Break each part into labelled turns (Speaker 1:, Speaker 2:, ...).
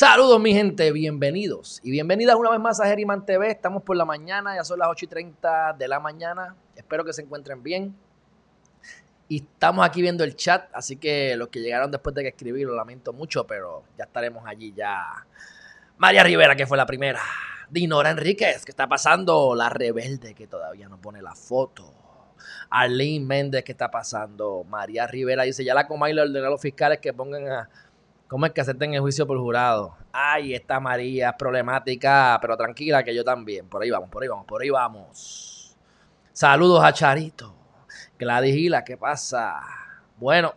Speaker 1: Saludos mi gente, bienvenidos y bienvenidas una vez más a Geriman TV. Estamos por la mañana, ya son las 8 y 30 de la mañana. Espero que se encuentren bien. Y estamos aquí viendo el chat, así que los que llegaron después de que escribí lo lamento mucho, pero ya estaremos allí ya. María Rivera, que fue la primera. Dinora Enríquez, que está pasando. La rebelde, que todavía no pone la foto. Arlene Méndez, que está pasando. María Rivera dice, ya la Comay le ordenó a los fiscales que pongan a ¿Cómo es que acepten el juicio por jurado? Ay, esta María es problemática, pero tranquila que yo también. Por ahí vamos, por ahí vamos, por ahí vamos. Saludos a Charito. Gladys Gila, ¿qué pasa? Bueno,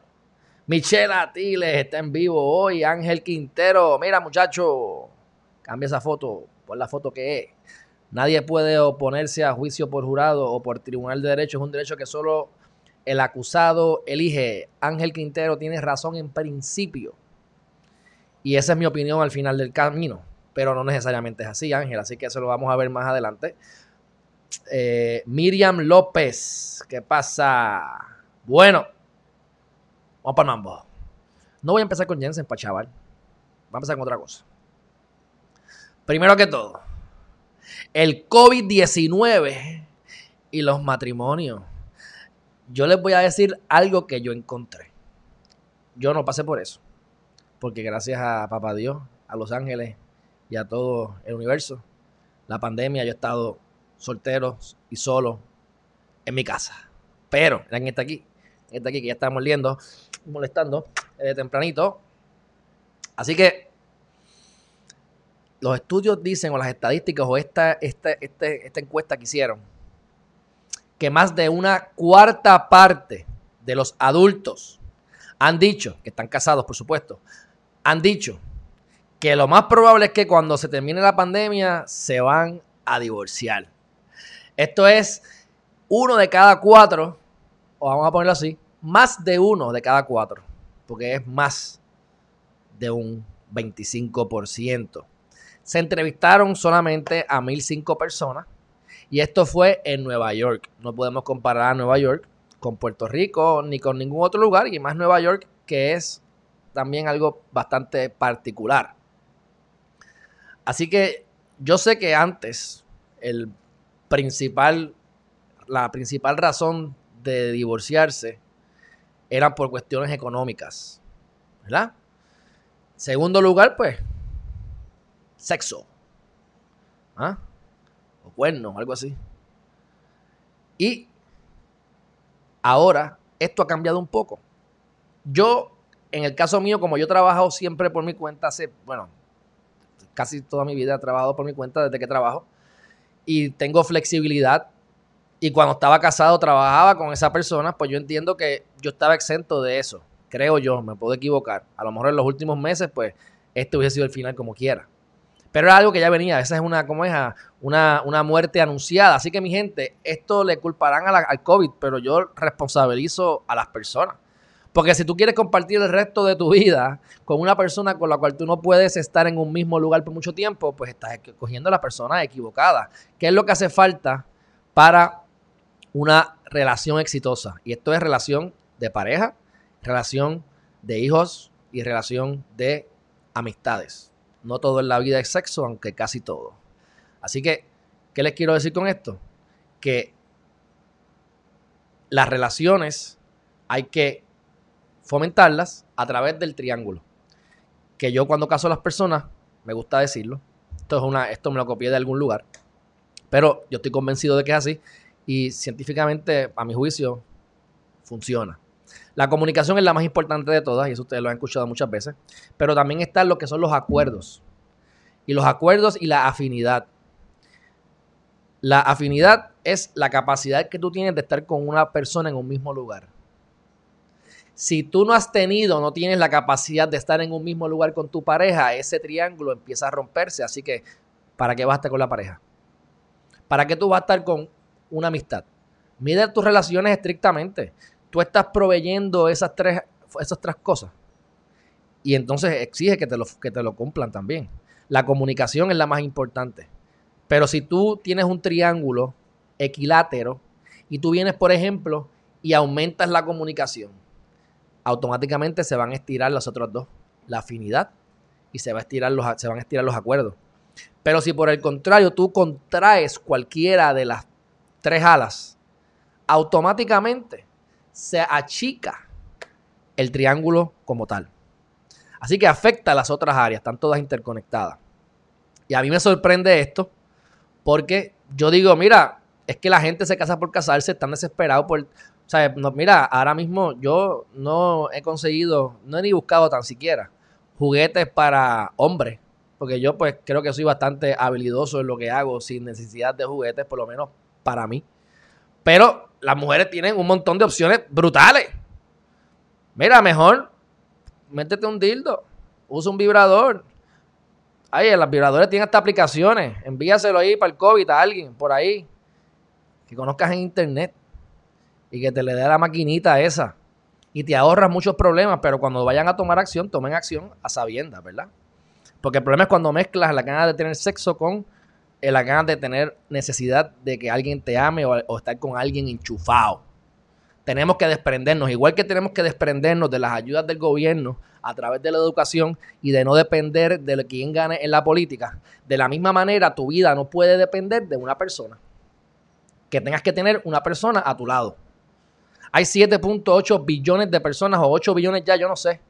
Speaker 1: Michelle Atiles está en vivo hoy. Ángel Quintero, mira muchacho, cambia esa foto, por la foto que es. Nadie puede oponerse a juicio por jurado o por tribunal de derecho. Es un derecho que solo el acusado elige. Ángel Quintero tiene razón en principio y esa es mi opinión al final del camino. Pero no necesariamente es así, Ángel. Así que eso lo vamos a ver más adelante. Eh, Miriam López, ¿qué pasa? Bueno, vamos para mambo. No voy a empezar con Jensen para chaval. Vamos a empezar con otra cosa. Primero que todo, el COVID-19 y los matrimonios. Yo les voy a decir algo que yo encontré. Yo no pasé por eso porque gracias a Papá Dios, a Los Ángeles y a todo el universo, la pandemia yo he estado soltero y solo en mi casa. Pero, en este aquí, en este aquí que ya estamos moliendo, molestando de tempranito. Así que los estudios dicen, o las estadísticas, o esta, esta, este, esta encuesta que hicieron, que más de una cuarta parte de los adultos han dicho, que están casados por supuesto, han dicho que lo más probable es que cuando se termine la pandemia se van a divorciar. Esto es uno de cada cuatro, o vamos a ponerlo así, más de uno de cada cuatro, porque es más de un 25%. Se entrevistaron solamente a 1.005 personas y esto fue en Nueva York. No podemos comparar a Nueva York con Puerto Rico ni con ningún otro lugar y más Nueva York que es también algo bastante particular. Así que yo sé que antes el principal, la principal razón de divorciarse era por cuestiones económicas, ¿verdad? Segundo lugar, pues, sexo. ¿Ah? O cuernos, algo así. Y ahora esto ha cambiado un poco. Yo en el caso mío, como yo he trabajado siempre por mi cuenta, hace, bueno, casi toda mi vida he trabajado por mi cuenta desde que trabajo, y tengo flexibilidad. Y cuando estaba casado, trabajaba con esa persona, pues yo entiendo que yo estaba exento de eso. Creo yo, me puedo equivocar. A lo mejor en los últimos meses, pues, este hubiese sido el final como quiera. Pero era algo que ya venía. Esa es una, ¿cómo es? Una, una muerte anunciada. Así que, mi gente, esto le culparán al COVID, pero yo responsabilizo a las personas. Porque si tú quieres compartir el resto de tu vida con una persona con la cual tú no puedes estar en un mismo lugar por mucho tiempo, pues estás cogiendo a la persona equivocada. ¿Qué es lo que hace falta para una relación exitosa? Y esto es relación de pareja, relación de hijos y relación de amistades. No todo en la vida es sexo, aunque casi todo. Así que, ¿qué les quiero decir con esto? Que las relaciones hay que fomentarlas a través del triángulo. Que yo cuando caso a las personas, me gusta decirlo, esto, es una, esto me lo copié de algún lugar, pero yo estoy convencido de que es así y científicamente, a mi juicio, funciona. La comunicación es la más importante de todas, y eso ustedes lo han escuchado muchas veces, pero también están lo que son los acuerdos. Y los acuerdos y la afinidad. La afinidad es la capacidad que tú tienes de estar con una persona en un mismo lugar. Si tú no has tenido, no tienes la capacidad de estar en un mismo lugar con tu pareja, ese triángulo empieza a romperse. Así que, ¿para qué basta con la pareja? ¿Para qué tú vas a estar con una amistad? Mide tus relaciones estrictamente. Tú estás proveyendo esas tres, esas tres cosas. Y entonces exige que te, lo, que te lo cumplan también. La comunicación es la más importante. Pero si tú tienes un triángulo equilátero y tú vienes, por ejemplo, y aumentas la comunicación, automáticamente se van a estirar los otros dos, la afinidad y se, va a estirar los, se van a estirar los acuerdos. Pero si por el contrario tú contraes cualquiera de las tres alas, automáticamente se achica el triángulo como tal. Así que afecta a las otras áreas, están todas interconectadas. Y a mí me sorprende esto porque yo digo, mira, es que la gente se casa por casarse, están desesperados por... O sea, mira, ahora mismo yo no he conseguido, no he ni buscado tan siquiera juguetes para hombres, porque yo pues creo que soy bastante habilidoso en lo que hago sin necesidad de juguetes, por lo menos para mí. Pero las mujeres tienen un montón de opciones brutales. Mira, mejor métete un dildo, usa un vibrador. Ay, las vibradores tienen hasta aplicaciones. Envíaselo ahí para el COVID a alguien por ahí que conozcas en internet y que te le dé la maquinita esa y te ahorras muchos problemas, pero cuando vayan a tomar acción, tomen acción a sabiendas, ¿verdad? Porque el problema es cuando mezclas la ganas de tener sexo con eh, la ganas de tener necesidad de que alguien te ame o, estar con alguien enchufado. Tenemos que desprendernos, igual que tenemos que desprendernos de las ayudas del gobierno a través de la educación y de no depender de quién gane en la política. De la misma manera, tu vida no puede depender de una persona. Que tengas que tener una persona a tu lado. Hay 7.8 billones de personas o 8 billones ya, yo no sé,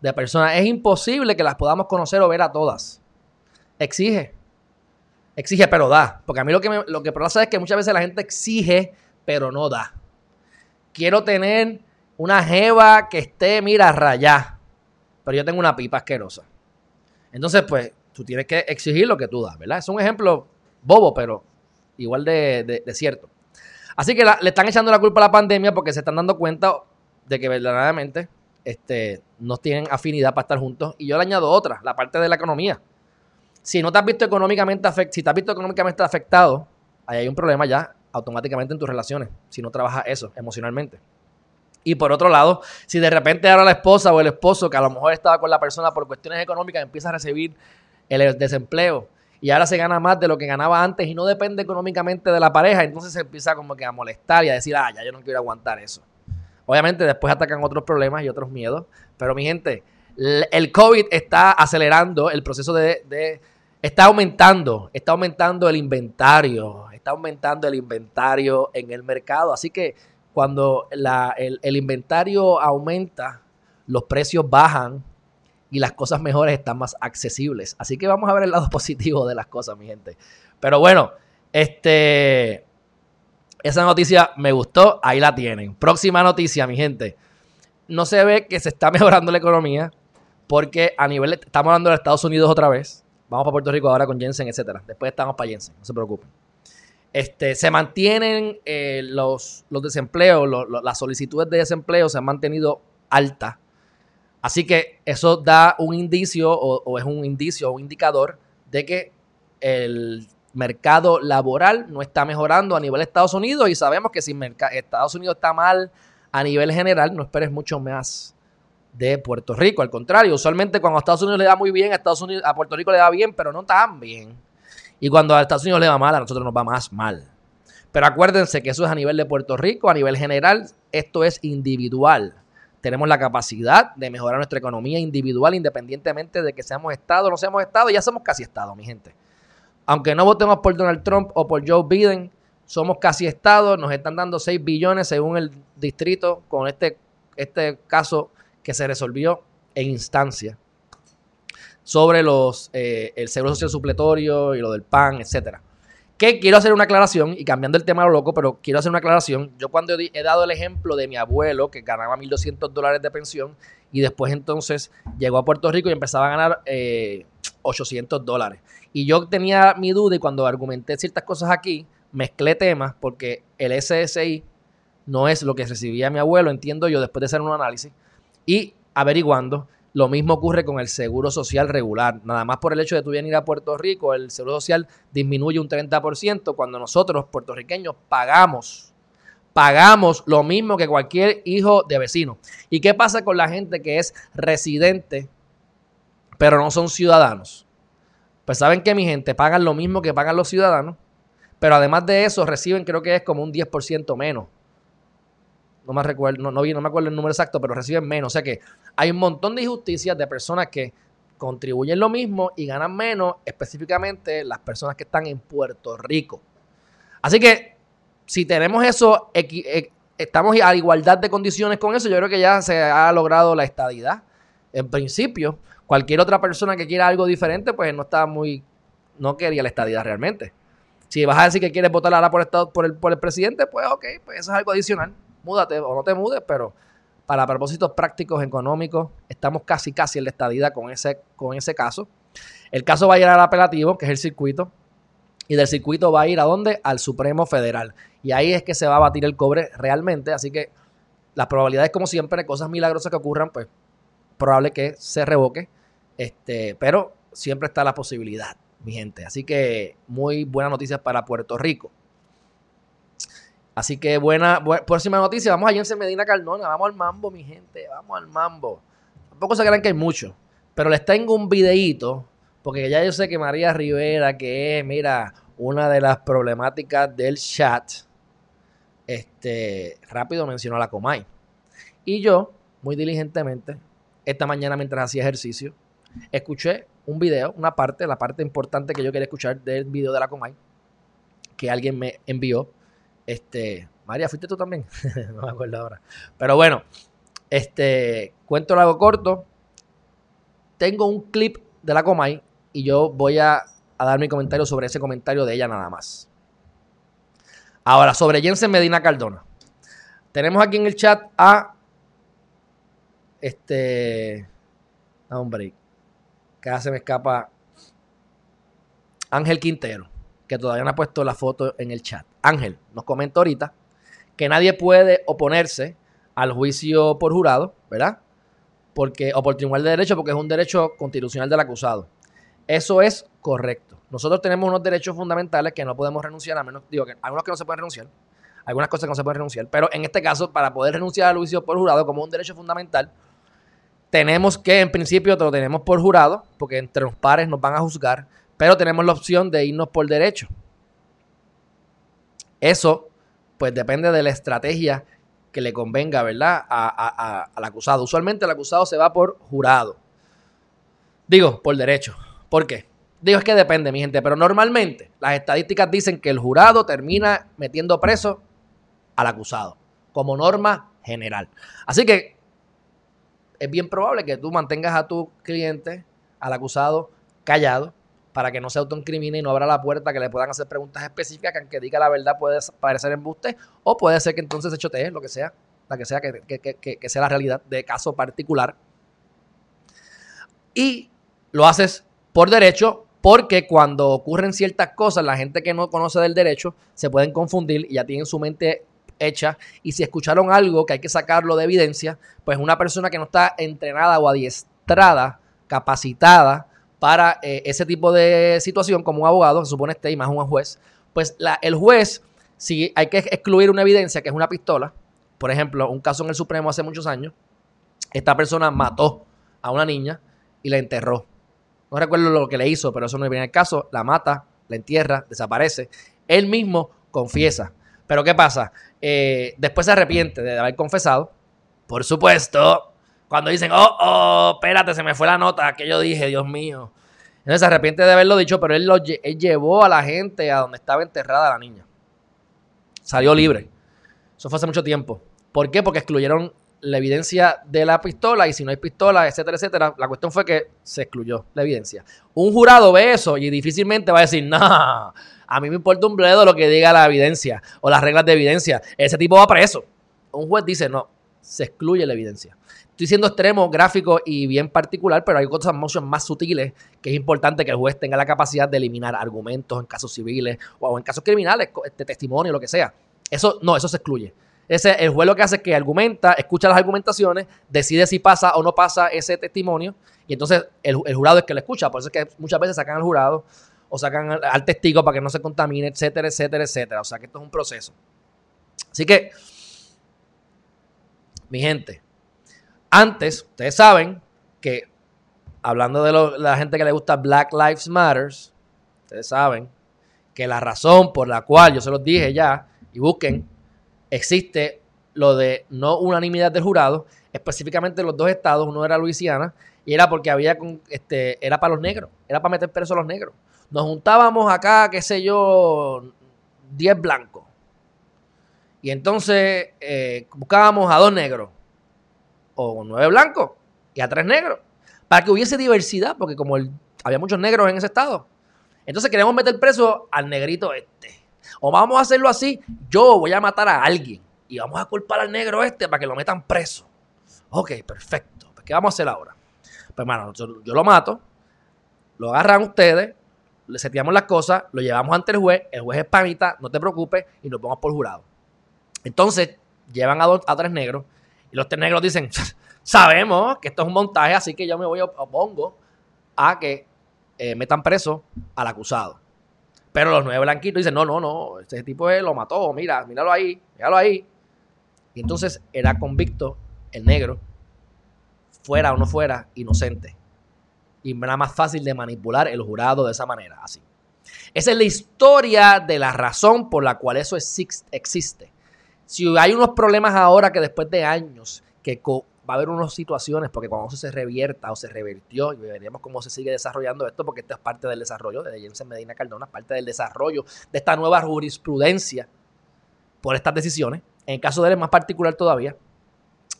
Speaker 1: de personas. Es imposible que las podamos conocer o ver a todas. Exige. Exige, pero da. Porque a mí lo que, me, lo que pasa es que muchas veces la gente exige, pero no da. Quiero tener una jeva que esté, mira, rayá. Pero yo tengo una pipa asquerosa. Entonces, pues, tú tienes que exigir lo que tú das, ¿verdad? Es un ejemplo bobo, pero igual de cierto. Así que le están echando la culpa a la pandemia porque se están dando cuenta de que verdaderamente este, no tienen afinidad para estar juntos. Y yo le añado otra, la parte de la economía. Si no te has visto económicamente afectado, si te has visto económicamente afectado, ahí hay un problema ya automáticamente en tus relaciones, si no trabajas eso emocionalmente. Y por otro lado, si de repente ahora la esposa o el esposo, que a lo mejor estaba con la persona por cuestiones económicas, empieza a recibir el desempleo y ahora se gana más de lo que ganaba antes y no depende económicamente de la pareja, entonces se empieza como que a molestar y a decir, ah, ya yo no quiero aguantar eso. Obviamente después atacan otros problemas y otros miedos, pero mi gente, el COVID está acelerando el proceso de, está aumentando, está aumentando el inventario, está aumentando el inventario en el mercado, así que cuando el inventario aumenta, los precios bajan y las cosas mejores están más accesibles. Así que vamos a ver el lado positivo de las cosas, mi gente. Pero bueno, este esa noticia me gustó, ahí la tienen. Próxima noticia, mi gente. No se ve que se está mejorando la economía porque a nivel estamos hablando de Estados Unidos otra vez. Vamos para Puerto Rico ahora con Jensen, etcétera. Después estamos para Jensen, no se preocupen. Este, se mantienen eh, los, los desempleos, las solicitudes de desempleo se han mantenido altas Así que eso da un indicio o, es un indicio o un indicador de que el mercado laboral no está mejorando a nivel de Estados Unidos y sabemos que si Estados Unidos está mal a nivel general, no esperes mucho más de Puerto Rico. Al contrario, usualmente cuando a Estados Unidos le da muy bien, a, Estados Unidos, a Puerto Rico le da bien, pero no tan bien. Y cuando a Estados Unidos le va mal, a nosotros nos va más mal. Pero acuérdense que eso es a nivel de Puerto Rico, a nivel general, esto es individual tenemos la capacidad de mejorar nuestra economía individual independientemente de que seamos Estado o no seamos Estado. Ya somos casi Estado, mi gente. Aunque no votemos por Donald Trump o por Joe Biden, somos casi Estado. Nos están dando 6 billones según el distrito con este, este caso que se resolvió en instancia sobre los, eh, el seguro social supletorio y lo del PAN, etcétera. Quiero hacer una aclaración, y cambiando el tema a lo loco, pero quiero hacer una aclaración. Yo cuando he dado el ejemplo de mi abuelo, que ganaba 1.200 dólares de pensión, y después entonces llegó a Puerto Rico y empezaba a ganar 800 eh, dólares. Y yo tenía mi duda y cuando argumenté ciertas cosas aquí, mezclé temas porque el SSI no es lo que recibía mi abuelo, entiendo yo, después de hacer un análisis. Y averiguando, Lo mismo ocurre con el seguro social regular. Nada más por el hecho de tú venir a Puerto Rico, el seguro social disminuye un 30% cuando nosotros, puertorriqueños, pagamos. Pagamos lo mismo que cualquier hijo de vecino. ¿Y qué pasa con la gente que es residente, pero no son ciudadanos? Pues saben que mi gente pagan lo mismo que pagan los ciudadanos, pero además de eso reciben creo que es como un 10% menos no me recuerdo, no, no, me acuerdo el número exacto, pero reciben menos. O sea que hay un montón de injusticias de personas que contribuyen lo mismo y ganan menos, específicamente las personas que están en Puerto Rico. Así que si tenemos eso, e, estamos a igualdad de condiciones con eso, yo creo que ya se ha logrado la estadidad. En principio, cualquier otra persona que quiera algo diferente, pues no está muy, no quería la estadidad realmente. Si vas a decir que quieres votar ahora por, estado, por, el, por el presidente, pues ok, pues eso es algo adicional múdate o no te mudes, pero para propósitos prácticos, económicos, estamos casi, casi en la estadía con ese, con ese caso. El caso va a ir al apelativo, que es el circuito, y del circuito va a ir a dónde? Al Supremo Federal. Y ahí es que se va a batir el cobre realmente, así que las probabilidades, como siempre, cosas milagrosas que ocurran, pues probable que se revoque, este, pero siempre está la posibilidad, mi gente. Así que muy buenas noticias para Puerto Rico. Así que buena, próxima noticia, vamos a Jensen Medina Cardona, vamos al mambo, mi gente, vamos al mambo. Tampoco se crean que hay mucho, pero les tengo un videíto, porque ya yo sé que María Rivera, que es, mira, una de las problemáticas del chat, este, rápido mencionó a la Comay. Y yo, muy diligentemente, esta mañana mientras hacía ejercicio, escuché un video, una parte, la parte importante que yo quería escuchar del video de la Comay, que alguien me envió este, María, ¿fuiste tú también? no me acuerdo ahora. Pero bueno, este, cuento algo corto. Tengo un clip de la Comay y yo voy a, dar mi comentario sobre ese comentario de ella nada más. Ahora, sobre Jensen Medina Cardona. Tenemos aquí en el chat a este. Hombre, que se me escapa. Ángel Quintero que todavía no ha puesto la foto en el chat. Ángel nos comenta ahorita que nadie puede oponerse al juicio por jurado, ¿verdad? Porque, o por tribunal de derecho, porque es un derecho constitucional del acusado. Eso es correcto. Nosotros tenemos unos derechos fundamentales que no podemos renunciar, a menos, digo, que algunos que no se pueden renunciar, algunas cosas que no se pueden renunciar, pero en este caso, para poder renunciar al juicio por jurado como un derecho fundamental, tenemos que, en principio, lo tenemos por jurado, porque entre los pares nos van a juzgar, pero tenemos la opción de irnos por derecho. Eso, pues depende de la estrategia que le convenga, ¿verdad? al acusado. Usualmente el acusado se va por jurado. Digo, por derecho. ¿Por qué? Digo, es que depende, mi gente, pero normalmente las estadísticas dicen que el jurado termina metiendo preso al acusado, como norma general. Así que es bien probable que tú mantengas a tu cliente, al acusado, callado, para que no se autoincrimine y no abra la puerta que le puedan hacer preguntas específicas que aunque diga la verdad puede parecer embuste o puede ser que entonces se chotee, lo que sea, la que sea que, sea la realidad de caso particular. Y lo haces por derecho porque cuando ocurren ciertas cosas, la gente que no conoce del derecho se pueden confundir y ya tienen su mente hecha y si escucharon algo que hay que sacarlo de evidencia, pues una persona que no está entrenada o adiestrada, capacitada, para eh, ese tipo de situación, como un abogado, se supone esté y más un juez, pues el juez, si hay que excluir una evidencia que es una pistola, por ejemplo, un caso en el Supremo hace muchos años, esta persona mató a una niña y la enterró. No recuerdo lo que le hizo, pero eso no viene el caso. La mata, la entierra, desaparece. Él mismo confiesa. Pero ¿qué pasa? Eh, después se arrepiente de haber confesado. Por supuesto, cuando dicen, oh, oh, espérate, se me fue la nota que yo dije, Dios mío. Entonces se arrepiente de haberlo dicho, pero él, lo, llevó a la gente a donde estaba enterrada la niña. Salió libre. Eso fue hace mucho tiempo. ¿Por qué? Porque excluyeron la evidencia de la pistola y si no hay pistola, etcétera, etcétera. La cuestión fue que se excluyó la evidencia. Un jurado ve eso y difícilmente va a decir, no, a mí me importa un bledo lo que diga la evidencia o las reglas de evidencia. Ese tipo va preso. Un juez dice, no, se excluye la evidencia. Estoy siendo extremo, gráfico y bien particular, pero hay cosas mucho más sutiles que es importante que el juez tenga la capacidad de eliminar argumentos en casos civiles o en casos criminales, este testimonio, lo que sea. Eso no, eso se excluye. Ese, el juez lo que hace es que argumenta, escucha las argumentaciones, decide si pasa o no pasa ese testimonio, y entonces el, jurado es que lo escucha. Por eso es que muchas veces sacan al jurado o sacan al, testigo para que no se contamine, etcétera, etcétera, etcétera. O sea que esto es un proceso. Así que, mi gente, antes, ustedes saben que, hablando de la gente que le gusta Black Lives Matters, ustedes saben que la razón por la cual, yo se los dije ya, y busquen, existe lo de no unanimidad del jurado, específicamente en los dos estados, uno era Luisiana, y era porque había, este, era para los negros, era para meter preso a los negros. Nos juntábamos acá, qué sé yo, 10 blancos. Y entonces eh, buscábamos a dos negros, o nueve blancos, y a tres negros, para que hubiese diversidad, porque como había muchos negros en ese estado, entonces queremos meter preso al negrito este. O vamos a hacerlo así, yo voy a matar a alguien y vamos a culpar al negro este para que lo metan preso. Ok, perfecto. Pues, ¿Qué vamos a hacer ahora? Pues, hermano, yo, lo mato, lo agarran ustedes, le seteamos las cosas, lo llevamos ante el juez, el juez es panita, no te preocupes, y nos vamos por jurado. Entonces, llevan a, a tres negros, y los tres negros dicen, sabemos que esto es un montaje, así que yo me voy a opongo a que eh, metan preso al acusado. Pero los nueve blanquitos dicen, no, no, no, este tipo lo mató, mira, míralo ahí, míralo ahí. Y entonces era convicto el negro, fuera o no fuera, inocente. Y era más fácil de manipular el jurado de esa manera, así. Esa es la historia de la razón por la cual eso existe. Si hay unos problemas ahora que después de años que va a haber unas situaciones, porque cuando eso se revierta o se revirtió, y veremos cómo se sigue desarrollando esto, porque esto es parte del desarrollo de Jensen Medina Cardona, parte del desarrollo de esta nueva jurisprudencia por estas decisiones. En caso de él es más particular todavía.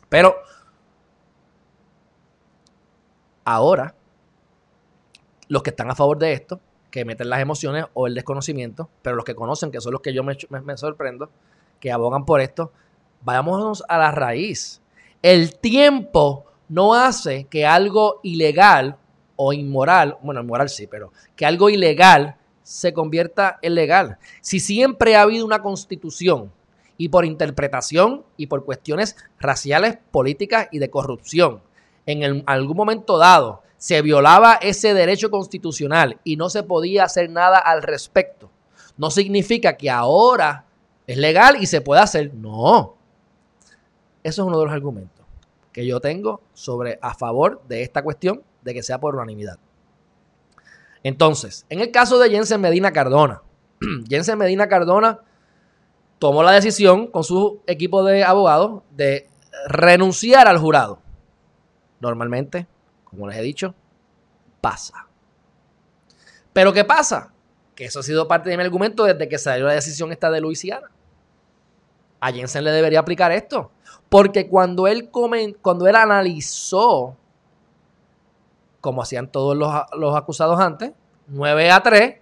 Speaker 1: Pero ahora, los que están a favor de esto, que meten las emociones o el desconocimiento, pero los que conocen, que son los que yo me sorprendo, que abogan por esto, vayámonos a la raíz el tiempo no hace que algo ilegal o inmoral, bueno, inmoral sí, pero que algo ilegal se convierta en legal. Si siempre ha habido una constitución y por interpretación y por cuestiones raciales, políticas y de corrupción, en algún momento dado se violaba ese derecho constitucional y no se podía hacer nada al respecto, no significa que ahora es legal y se puede hacer. No. Eso es uno de los argumentos que yo tengo sobre a favor de esta cuestión de que sea por unanimidad. Entonces, en el caso de Jensen Medina Cardona, Jensen Medina Cardona tomó la decisión con su equipo de abogados de renunciar al jurado. Normalmente, como les he dicho, pasa. Pero ¿qué pasa? Eso ha sido parte de mi argumento desde que salió la decisión esta de Luisiana. A Jensen le debería aplicar esto. Porque cuando él, cuando él analizó, como hacían todos los, acusados antes, 9 a 3,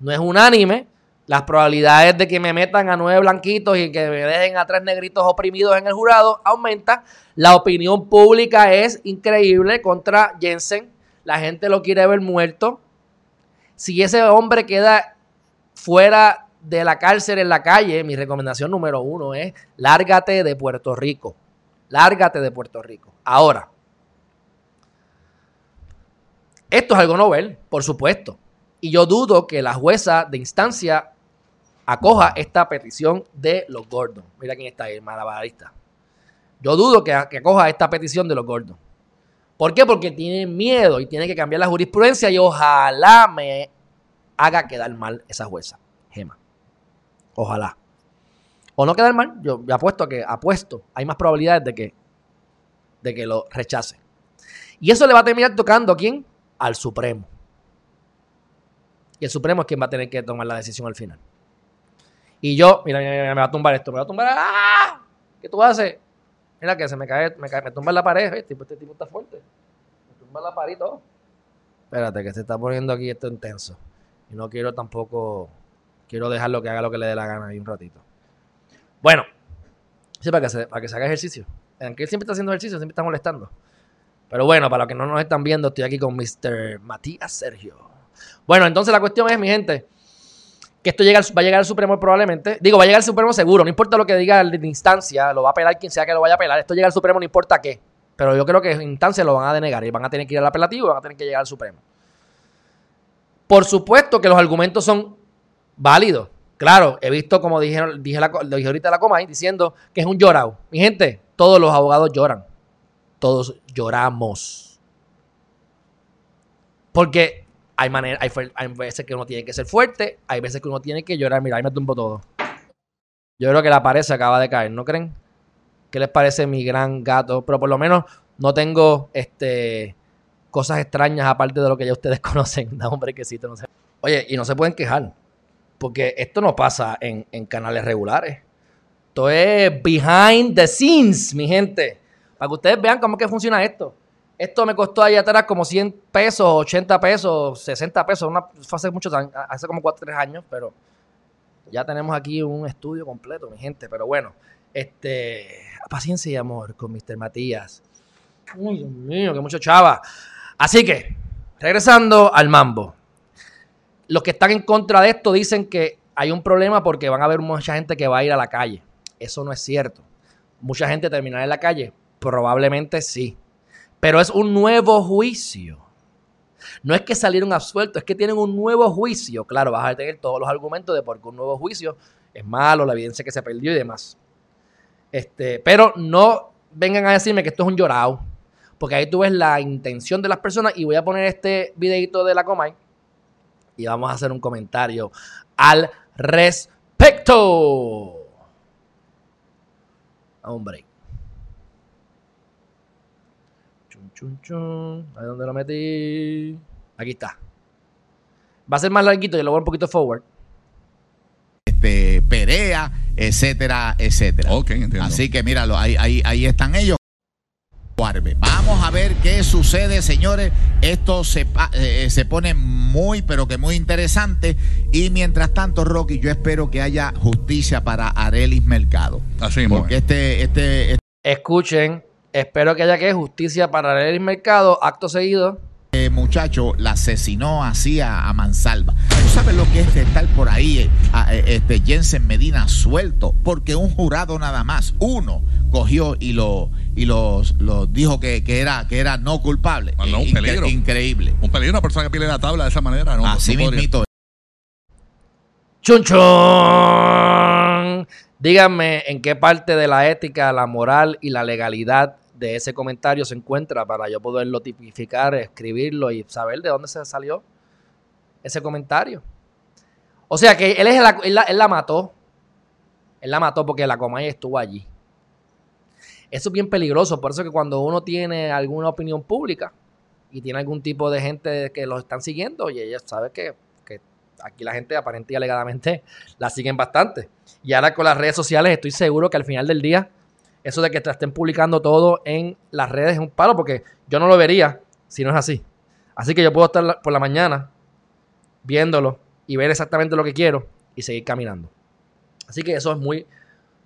Speaker 1: no es unánime, las probabilidades de que me metan a nueve blanquitos y que me dejen a tres negritos oprimidos en el jurado aumenta. La opinión pública es increíble contra Jensen. La gente lo quiere ver muerto. Si ese hombre queda fuera de la cárcel en la calle, mi recomendación número uno es lárgate de Puerto Rico. Lárgate de Puerto Rico. Ahora, esto es algo novel, por supuesto. Y yo dudo que la jueza de instancia acoja esta petición de los Gordon. Mira quién está ahí, el malabarista. Yo dudo que, acoja esta petición de los Gordon. ¿Por qué? Porque tiene miedo y tiene que cambiar la jurisprudencia y ojalá me haga quedar mal esa jueza, Gema. Ojalá. O no quedar mal, yo apuesto a que, apuesto, hay más probabilidades de que, de que lo rechace. Y eso le va a terminar tocando a quién? Al Supremo. Y el Supremo es quien va a tener que tomar la decisión al final. Y yo, mira, mira, mira me va a tumbar esto, me va a tumbar. ¡Ah! ¿Qué tú haces? Mira que se me cae, me, cae, me tumba en la pared. Este tipo, este tipo está fuerte. Me tumba la pared y todo. Espérate, que se está poniendo aquí esto intenso. Y no quiero tampoco quiero dejarlo que haga lo que le dé la gana ahí un ratito. Bueno, sí, para que se, que se haga ejercicio. Aunque él siempre está haciendo ejercicio, siempre está molestando. Pero bueno, para los que no nos están viendo, estoy aquí con Mr. Matías Sergio. Bueno, entonces la cuestión es, mi gente, que esto llega, va a llegar al Supremo probablemente. Digo, va a llegar al Supremo seguro, no importa lo que diga la instancia, lo va a apelar quien sea que lo vaya a apelar. Esto llega al Supremo no importa qué. Pero yo creo que en instancia lo van a denegar y van a tener que ir al apelativo y van a tener que llegar al Supremo. Por supuesto que los argumentos son válidos. Claro, he visto, como dije, dije, lo dije ahorita la Comay, diciendo que es un llorado. Mi gente, todos los abogados lloran. Todos lloramos. Porque hay, manera, hay, veces que uno tiene que ser fuerte, hay veces que uno tiene que llorar. Mira, ahí me tumbo todo. Yo creo que la pared se acaba de caer, ¿no creen? ¿Qué les parece mi gran gato? Pero por lo menos no tengo este cosas extrañas aparte de lo que ya ustedes conocen. Da un brequecito, no sé. Oye, y no se pueden quejar. Porque esto no pasa en, canales regulares. Esto es behind the scenes, mi gente. Para que ustedes vean cómo que funciona esto. Esto me costó ahí atrás como 100 pesos, 80 pesos, 60 pesos. Una, fue hace mucho hace como 4 3 años, pero ya tenemos aquí un estudio completo, mi gente. Pero bueno, este, paciencia y amor con Mr. Matías. Uy, Dios mío, que mucho chava. Así que, regresando al mambo. Los que están en contra de esto dicen que hay un problema porque van a haber mucha gente que va a ir a la calle. Eso no es cierto. Mucha gente terminará en la calle. Probablemente sí. Pero es un nuevo juicio. No es que salieron absueltos, es que tienen un nuevo juicio. Claro, vas a tener todos los argumentos de por qué un nuevo juicio es malo, la evidencia que se perdió y demás. Este, pero no vengan a decirme que esto es un llorado. Porque ahí tú ves la intención de las personas y voy a poner este videito de la Comay y vamos a hacer un comentario al respecto. Hombre. Chun, chun. ¿A dónde lo metí? Aquí está. Va a ser más larguito, yo lo voy un poquito forward.
Speaker 2: Este, Perea, etcétera, etcétera. Ok, entiendo. Así que míralo, ahí, ahí, ahí están ellos. Vamos a ver qué sucede, señores. Esto se, eh, se pone muy, pero que muy interesante. Y mientras tanto, Rocky, yo espero que haya justicia para Arelis Mercado. Así Porque este, este, este,
Speaker 1: Escuchen, espero que haya que justicia para Arelis Mercado. Acto seguido
Speaker 2: muchacho la asesinó así a, mansalva. ¿Tú sabes lo que es estar por ahí, eh, eh, este Jensen Medina suelto? Porque un jurado nada más, uno, cogió y lo y los, dijo que, era que era no culpable.
Speaker 3: un peligro.
Speaker 2: Increíble.
Speaker 3: Un peligro, una persona que pide la tabla de esa manera. No,
Speaker 2: así mismito.
Speaker 1: Chunchón. Díganme en qué parte de la ética, la moral y la legalidad de ese comentario se encuentra para yo poderlo tipificar, escribirlo y saber de dónde se salió ese comentario. O sea que él, es la, él, la, mató. Él la mató porque la Comay estuvo allí. Eso es bien peligroso. Por eso que cuando uno tiene alguna opinión pública y tiene algún tipo de gente que los están siguiendo, y ella sabe que, que aquí la gente aparentemente alegadamente la siguen bastante. Y ahora con las redes sociales estoy seguro que al final del día eso de que te estén publicando todo en las redes es un palo porque yo no lo vería si no es así. Así que yo puedo estar por la mañana viéndolo y ver exactamente lo que quiero y seguir caminando. Así que eso es muy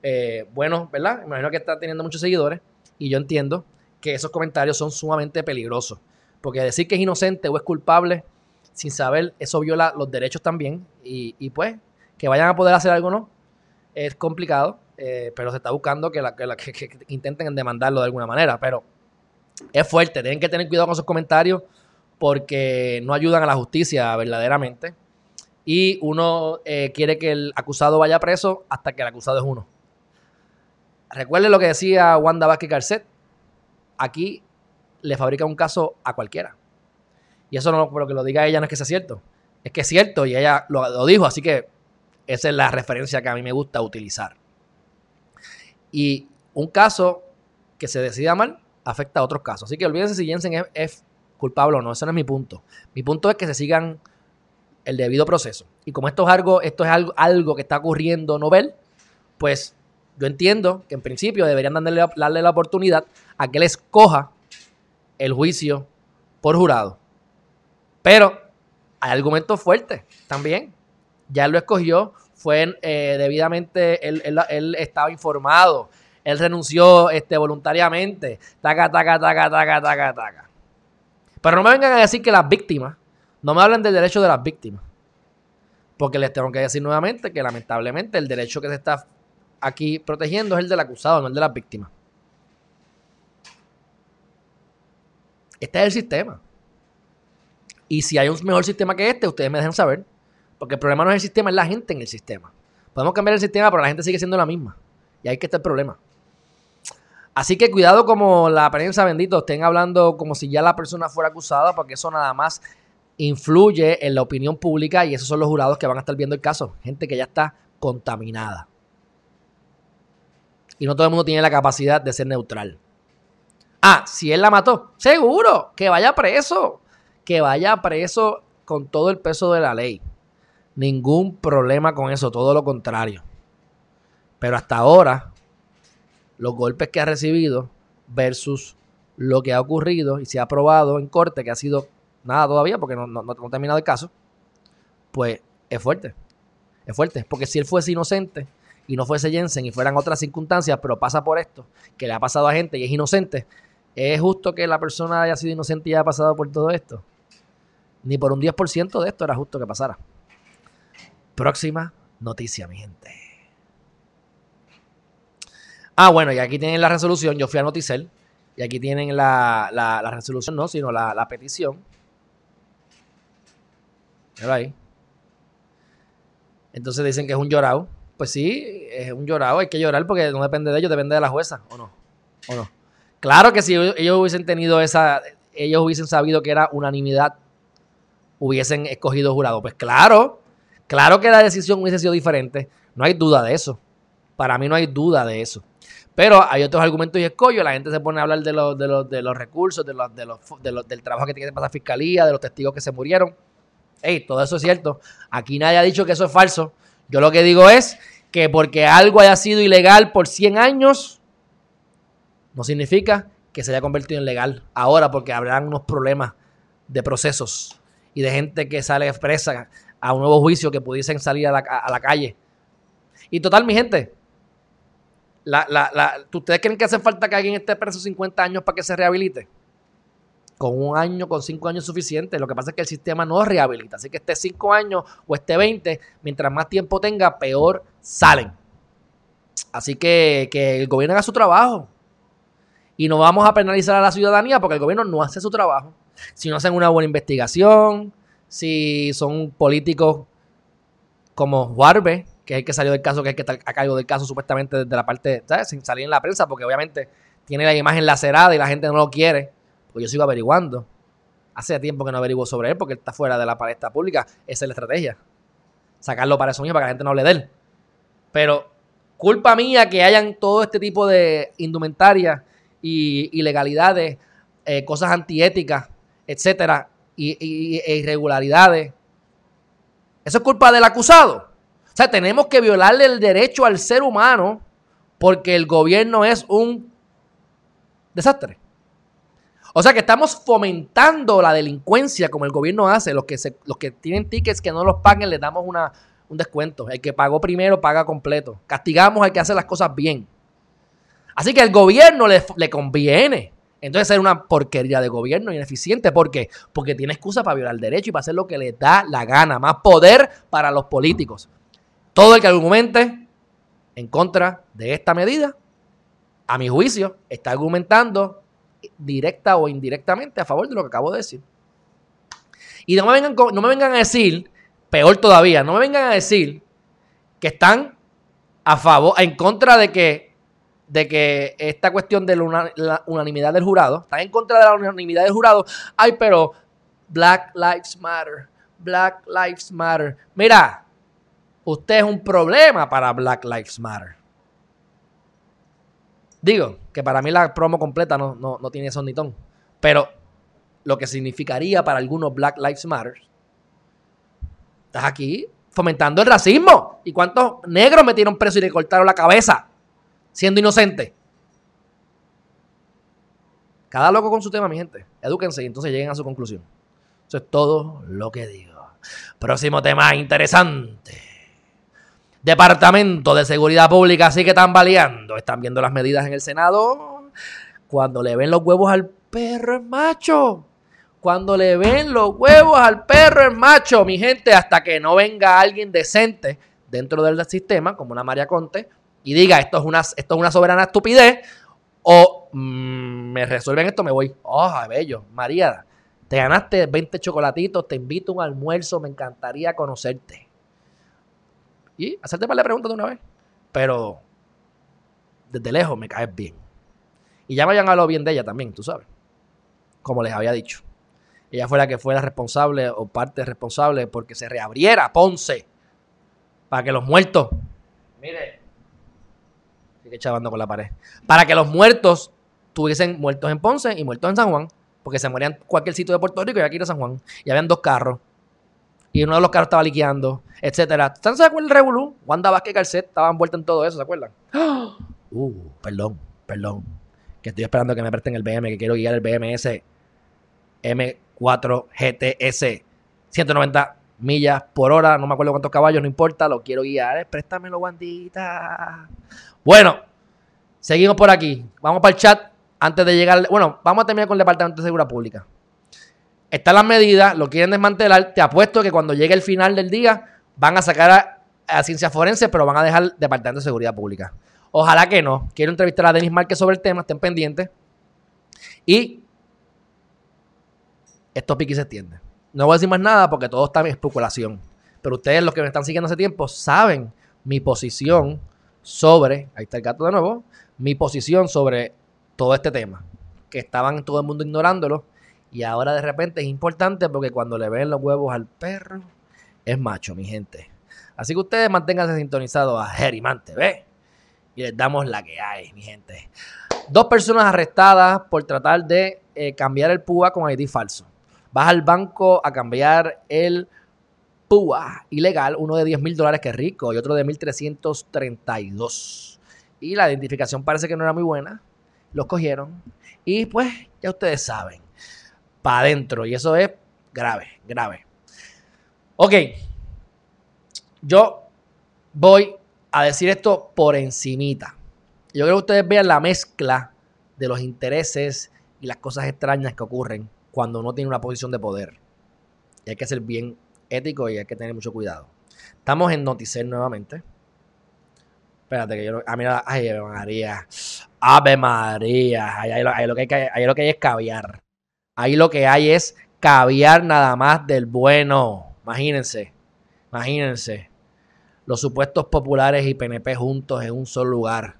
Speaker 1: eh, bueno, ¿verdad? Me imagino que está teniendo muchos seguidores y yo entiendo que esos comentarios son sumamente peligrosos. Porque decir que es inocente o es culpable sin saber, eso viola los derechos también. Y, y pues, que vayan a poder hacer algo no, es complicado. Eh, pero se está buscando que, la, que, intenten demandarlo de alguna manera. Pero es fuerte, tienen que tener cuidado con sus comentarios porque no ayudan a la justicia verdaderamente. Y uno eh, quiere que el acusado vaya preso hasta que el acusado es uno. Recuerden lo que decía Wanda Vázquez Garcet. Aquí le fabrica un caso a cualquiera. Y eso no, lo que lo diga ella no es que sea cierto. Es que es cierto y ella lo dijo, así que esa es la referencia que a mí me gusta utilizar. Y un caso que se decida mal afecta a otros casos. Así que olvídense si Jensen es, culpable o no. Ese no es mi punto. Mi punto es que se sigan el debido proceso. Y como esto es algo, esto es algo, que está ocurriendo novel, pues yo entiendo que en principio deberían darle, darle la oportunidad a que él escoja el juicio por jurado. Pero hay argumentos fuertes también. Ya lo escogió, fue eh, debidamente, él, él, estaba informado, él renunció este, voluntariamente, taca, taca, taca, taca, taca, taca. Pero no me vengan a decir que las víctimas, no me hablen del derecho de las víctimas. Porque les tengo que decir nuevamente que lamentablemente el derecho que se está aquí protegiendo es el del acusado, no el de las víctimas. Este es el sistema. Y si hay un mejor sistema que este, ustedes me dejan saber. Porque el problema no es el sistema, es la gente en el sistema. Podemos cambiar el sistema, pero la gente sigue siendo la misma. Y ahí que está el problema. Así que cuidado como la prensa, bendito, estén hablando como si ya la persona fuera acusada, porque eso nada más influye en la opinión pública y esos son los jurados que van a estar viendo el caso. Gente que ya está contaminada. Y no todo el mundo tiene la capacidad de ser neutral. Ah, si él la mató, seguro, que vaya preso. Que vaya preso con todo el peso de la ley. Ningún problema con eso, todo lo contrario. Pero hasta ahora, los golpes que ha recibido versus lo que ha ocurrido y se ha probado en corte, que ha sido nada todavía porque no, no, ha terminado el caso, pues es fuerte. Es fuerte. Porque si él fuese inocente y no fuese Jensen y fueran otras circunstancias, pero pasa por esto, que le ha pasado a gente y es inocente, ¿es justo que la persona haya sido inocente y haya pasado por todo esto? Ni por un 10% de esto era justo que pasara. Próxima noticia, mi gente. Ah, bueno, y aquí tienen la resolución. Yo fui a Noticel. Y aquí tienen la, la, resolución, no, sino la, petición. Mira ahí. Entonces dicen que es un llorado. Pues sí, es un llorado. Hay que llorar porque no depende de ellos, depende de la jueza, ¿o no? ¿O no? Claro que si ellos hubiesen tenido esa. Ellos hubiesen sabido que era unanimidad, hubiesen escogido jurado. Pues claro, Claro que la decisión hubiese sido diferente, no hay duda de eso. Para mí no hay duda de eso. Pero hay otros argumentos y escollos. La gente se pone a hablar de los, de de los recursos, de de del trabajo que tiene que pasar la fiscalía, de los testigos que se murieron. Ey, todo eso es cierto. Aquí nadie ha dicho que eso es falso. Yo lo que digo es que porque algo haya sido ilegal por 100 años, no significa que se haya convertido en legal ahora, porque habrán unos problemas de procesos y de gente que sale expresa a un nuevo juicio que pudiesen salir a la, calle. Y total, mi gente, ¿ustedes creen que hace falta que alguien esté preso 50 años para que se rehabilite? Con un año, con cinco años suficiente. Lo que pasa es que el sistema no rehabilita. Así que esté cinco años o esté 20, mientras más tiempo tenga, peor salen. Así que, que el gobierno haga su trabajo. Y no vamos a penalizar a la ciudadanía porque el gobierno no hace su trabajo. Si no hacen una buena investigación, si son políticos como Juarbe, que es el que salió del caso, que es el que está a cargo del caso supuestamente desde la parte, ¿sabes? Sin salir en la prensa, porque obviamente tiene la imagen lacerada y la gente no lo quiere. Pues yo sigo averiguando. Hace tiempo que no averiguo sobre él porque él está fuera de la palestra pública. Esa es la estrategia. Sacarlo para eso mismo, para que la gente no hable de él. Pero culpa mía que hayan todo este tipo de indumentaria y ilegalidades, eh, cosas antiéticas, etcétera, y, e irregularidades. Eso es culpa del acusado. O sea, tenemos que violarle el derecho al ser humano porque el gobierno es un desastre. O sea que estamos fomentando la delincuencia como el gobierno hace. Los que, los que tienen tickets que no los paguen les damos una, un descuento. El que pagó primero paga completo. Castigamos al que hace las cosas bien. Así que al gobierno le, le conviene entonces es una porquería de gobierno ineficiente. ¿Por qué? Porque tiene excusa para violar el derecho y para hacer lo que le da la gana. Más poder para los políticos. Todo el que argumente en contra de esta medida, a mi juicio, está argumentando directa o indirectamente a favor de lo que acabo de decir. Y no me vengan, no me vengan a decir, peor todavía, no me vengan a decir que están a favor, en contra de que de que esta cuestión de la, unanimidad del jurado, están en contra de la unanimidad del jurado, ay, pero Black Lives Matter, Black Lives Matter. Mira, usted es un problema para Black Lives Matter. Digo, que para mí la promo completa no, no, no tiene sonitón. Pero lo que significaría para algunos Black Lives Matter, estás aquí fomentando el racismo. ¿Y cuántos negros metieron preso y le cortaron la cabeza? Siendo inocente. Cada loco con su tema, mi gente. Edúquense y entonces lleguen a su conclusión. Eso es todo lo que digo. Próximo tema interesante. Departamento de Seguridad Pública sigue tambaleando. Están viendo las medidas en el Senado. Cuando le ven los huevos al perro es macho. Cuando le ven los huevos al perro es macho, mi gente, hasta que no venga alguien decente dentro del sistema, como una María Conte, y diga esto es una, esto es una soberana estupidez, o mm, me resuelven esto, me voy. Oh, bello, María, te ganaste 20 chocolatitos, te invito a un almuerzo, me encantaría conocerte. Y hacerte para la pregunta de una vez. Pero desde lejos me caes bien. Y ya me hayan hablado bien de ella también, tú sabes. Como les había dicho. Ella fue la que fue la responsable o parte responsable porque se reabriera Ponce. Para que los muertos. Mire. Sigue chavando con la pared. Para que los muertos tuviesen muertos en Ponce y muertos en San Juan. Porque se morían cualquier sitio de Puerto Rico y aquí en San Juan. Y habían dos carros. Y uno de los carros estaba liqueando, etcétera. ¿Ustedes se acuerdan del Revolú? Wanda Vázquez y Calcet estaban envueltos en todo eso, ¿se acuerdan? Uh, perdón, perdón. Que estoy esperando que me presten el BM, que quiero guiar el BMS M4 GTS. 190 millas por hora, no me acuerdo cuántos caballos, no importa, lo quiero guiar. Préstamelo, Wandita. Bueno, seguimos por aquí. Vamos para el chat antes de llegar. Bueno, vamos a terminar con el Departamento de Seguridad Pública. Están las medidas, lo quieren desmantelar. Te apuesto que cuando llegue el final del día van a sacar a, ciencia forense, pero van a dejar el Departamento de Seguridad Pública. Ojalá que no. Quiero entrevistar a Denis Márquez sobre el tema, estén pendientes. Y esto pique se extiende. No voy a decir más nada porque todo está en especulación. Pero ustedes, los que me están siguiendo hace tiempo, saben mi posición sobre, ahí está el gato de nuevo, mi posición sobre todo este tema. Que estaban todo el mundo ignorándolo. Y ahora de repente es importante porque cuando le ven los huevos al perro, es macho, mi gente. Así que ustedes manténganse sintonizados a Geriman TV y les damos la que hay, mi gente. Dos personas arrestadas por tratar de eh, cambiar el PUA con ID falso. Vas al banco a cambiar el PUA ilegal, uno de 10 mil dólares, que es rico, y otro de 1.332. Y la identificación parece que no era muy buena. Los cogieron. Y pues, ya ustedes saben, para adentro. Y eso es grave, grave. Ok. Yo voy a decir esto por encimita. Yo creo que ustedes vean la mezcla de los intereses y las cosas extrañas que ocurren cuando uno tiene una posición de poder. Y hay que ser bien ético y hay que tener mucho cuidado. Estamos en Noticel nuevamente. Espérate que yo. Ah, mira, ay, Ave María. Ave María. Ahí, lo, que hay, ahí lo que hay es caviar. Ahí lo que hay es caviar nada más del bueno. Imagínense. Imagínense los supuestos populares y PNP juntos en un solo lugar.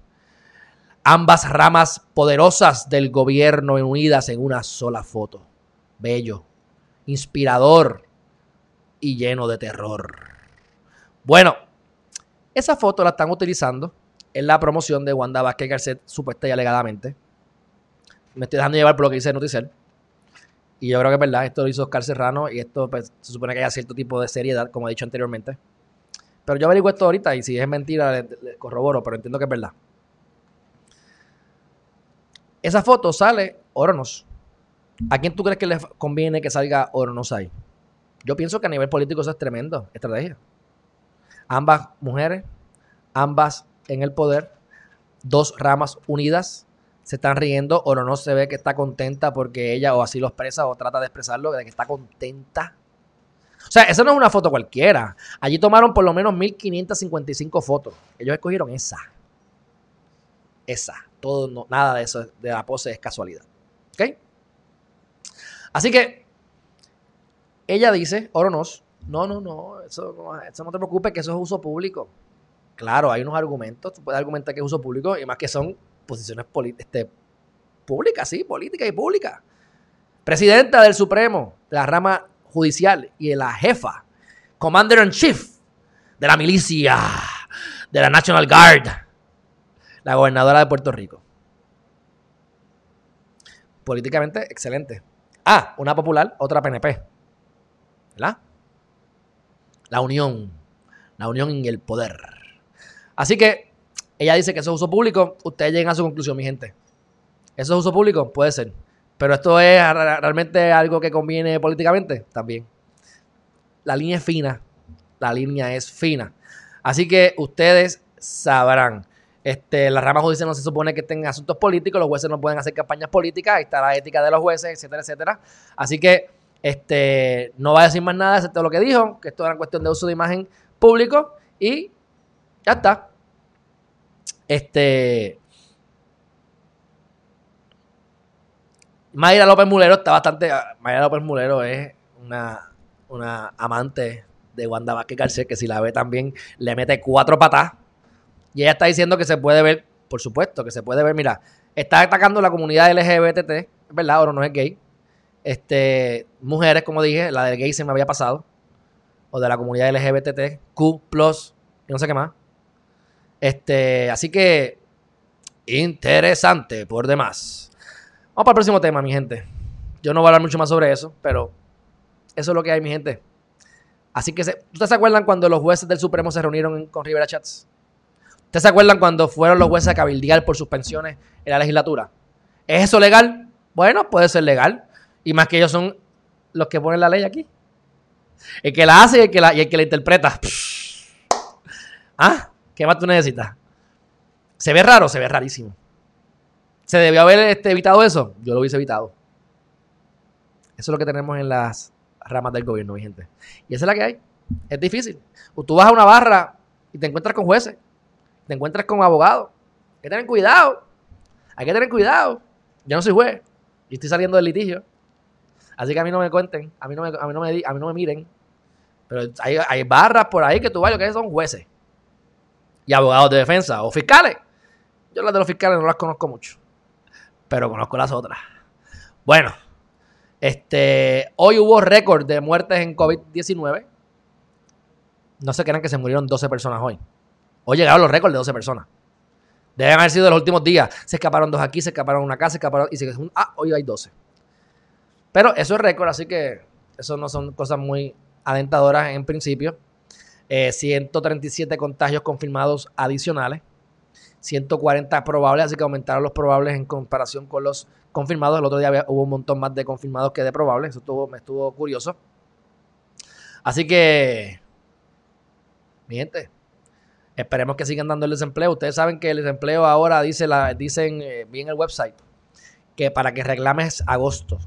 Speaker 1: Ambas ramas poderosas del gobierno unidas en una sola foto. Bello, inspirador y lleno de terror. Bueno, esa foto la están utilizando en la promoción de Wanda Vázquez Garcet, supuesta y alegadamente. Me estoy dejando llevar por lo que dice Noticel. Y yo creo que es verdad, esto lo hizo Oscar Serrano y esto pues, se supone que hay cierto tipo de seriedad, como he dicho anteriormente. Pero yo averiguo esto ahorita y si es mentira, le, corroboro, pero entiendo que es verdad. Esa foto sale Oronos. ¿A quién tú crees que le conviene que salga Oronos ahí? Yo pienso que a nivel político eso es tremendo, estrategia. Ambas mujeres, ambas en el poder, dos ramas unidas, se están riendo. Oronos se ve que está contenta porque ella o así lo expresa o trata de expresarlo, de que está contenta o sea, esa no es una foto cualquiera. Allí tomaron por lo menos 1555 fotos. Ellos escogieron esa. Esa. Todo, nada de eso, de la pose es casualidad. ¿Ok? Así que ella dice, Oronos, no, no, no, eso, eso no te preocupes, que eso es uso público. Claro, hay unos argumentos, tú puedes argumentar que es uso público y más que son posiciones este, públicas, sí, políticas y públicas. Presidenta del Supremo, de la rama judicial y la jefa, commander in chief de la milicia, de la National Guard, la gobernadora de Puerto Rico. Políticamente excelente. Ah, una popular, otra PNP. ¿Verdad? La unión. La unión en el poder. Así que ella dice que eso es uso público. Ustedes lleguen a su conclusión, mi gente. ¿Eso es uso público? Puede ser. Pero esto es realmente algo que conviene políticamente también. La línea es fina. La línea es fina. Así que ustedes sabrán. Este, la rama judicial no se supone que estén asuntos políticos, los jueces no pueden hacer campañas políticas, ahí está la ética de los jueces, etcétera, etcétera. Así que este, no va a decir más nada excepto lo que dijo, que esto era cuestión de uso de imagen público y ya está. Este. Mayra López Mulero está bastante. Mayra López Mulero es una, una amante de Wanda Vázquez Garcés, que si la ve también le mete cuatro patas. Y ella está diciendo que se puede ver, por supuesto, que se puede ver, mira, está atacando la comunidad LGBT, es verdad, ahora no es gay. Este, mujeres, como dije, la del gay se me había pasado. O de la comunidad LGBT, Q, y no sé qué más. Este, así que, interesante por demás. Vamos para el próximo tema, mi gente. Yo no voy a hablar mucho más sobre eso, pero eso es lo que hay, mi gente. Así que, ¿ustedes se acuerdan cuando los jueces del Supremo se reunieron con Rivera Chats? ¿Ustedes se acuerdan cuando fueron los jueces a cabildear por suspensiones en la legislatura? ¿Es eso legal? Bueno, puede ser legal. Y más que ellos son los que ponen la ley aquí. El que la hace y el que la, y el que la interpreta. ¿Ah? ¿Qué más tú necesitas? ¿Se ve raro? Se ve rarísimo. ¿Se debió haber este, evitado eso? Yo lo hubiese evitado. Eso es lo que tenemos en las ramas del gobierno, mi gente. Y esa es la que hay. Es difícil. tú vas a una barra y te encuentras con jueces, te encuentras con abogados. Hay que tener cuidado. Hay que tener cuidado. Yo no soy juez y estoy saliendo del litigio. Así que a mí no me cuenten, a mí no me, a mí no me, a mí no me miren. Pero hay, barras por ahí que tú vayas que son jueces y abogados de defensa o fiscales. Yo las de los fiscales no las conozco mucho, pero conozco las otras. Bueno, este, hoy hubo récord de muertes en COVID-19. No se crean que se murieron 12 personas hoy. Hoy llegaron los récords de 12 personas. Deben haber sido los últimos días. Se escaparon dos aquí, se escaparon una casa, se escaparon y se Ah, hoy hay 12. Pero eso es récord, así que eso no son cosas muy alentadoras en principio. 137 eh, contagios confirmados adicionales. 140 probables, así que aumentaron los probables en comparación con los confirmados. El otro día hubo un montón más de confirmados que de probables. Eso me estuvo curioso. Así que, mi gente, esperemos que sigan dando el desempleo. Ustedes saben que el desempleo ahora dice la, dicen eh, bien el website que para que reclames agosto.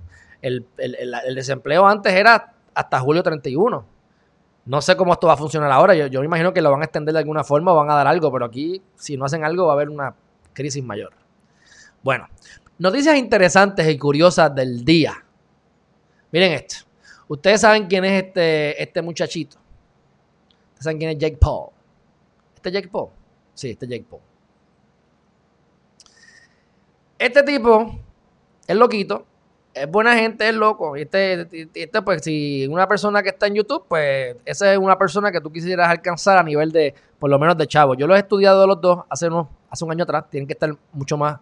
Speaker 1: El, el desempleo antes era hasta julio 31 no sé cómo esto va a funcionar ahora. Yo, me imagino que lo van a extender de alguna forma o van a dar algo, pero aquí, si no hacen algo, va a haber una crisis mayor. Bueno, noticias interesantes y curiosas del día. Miren esto. Ustedes saben quién es este, este muchachito. Ustedes saben quién es Jake Paul. ¿Este es Jake Paul? Sí, este es Jake Paul. Este tipo es loquito es buena gente, es loco. Este, este, pues, si una persona que está en YouTube, pues, esa es una persona que tú quisieras alcanzar a nivel de, por lo menos de chavo. Yo los he estudiado los dos hace, unos, hace un año atrás. Tienen que estar mucho más,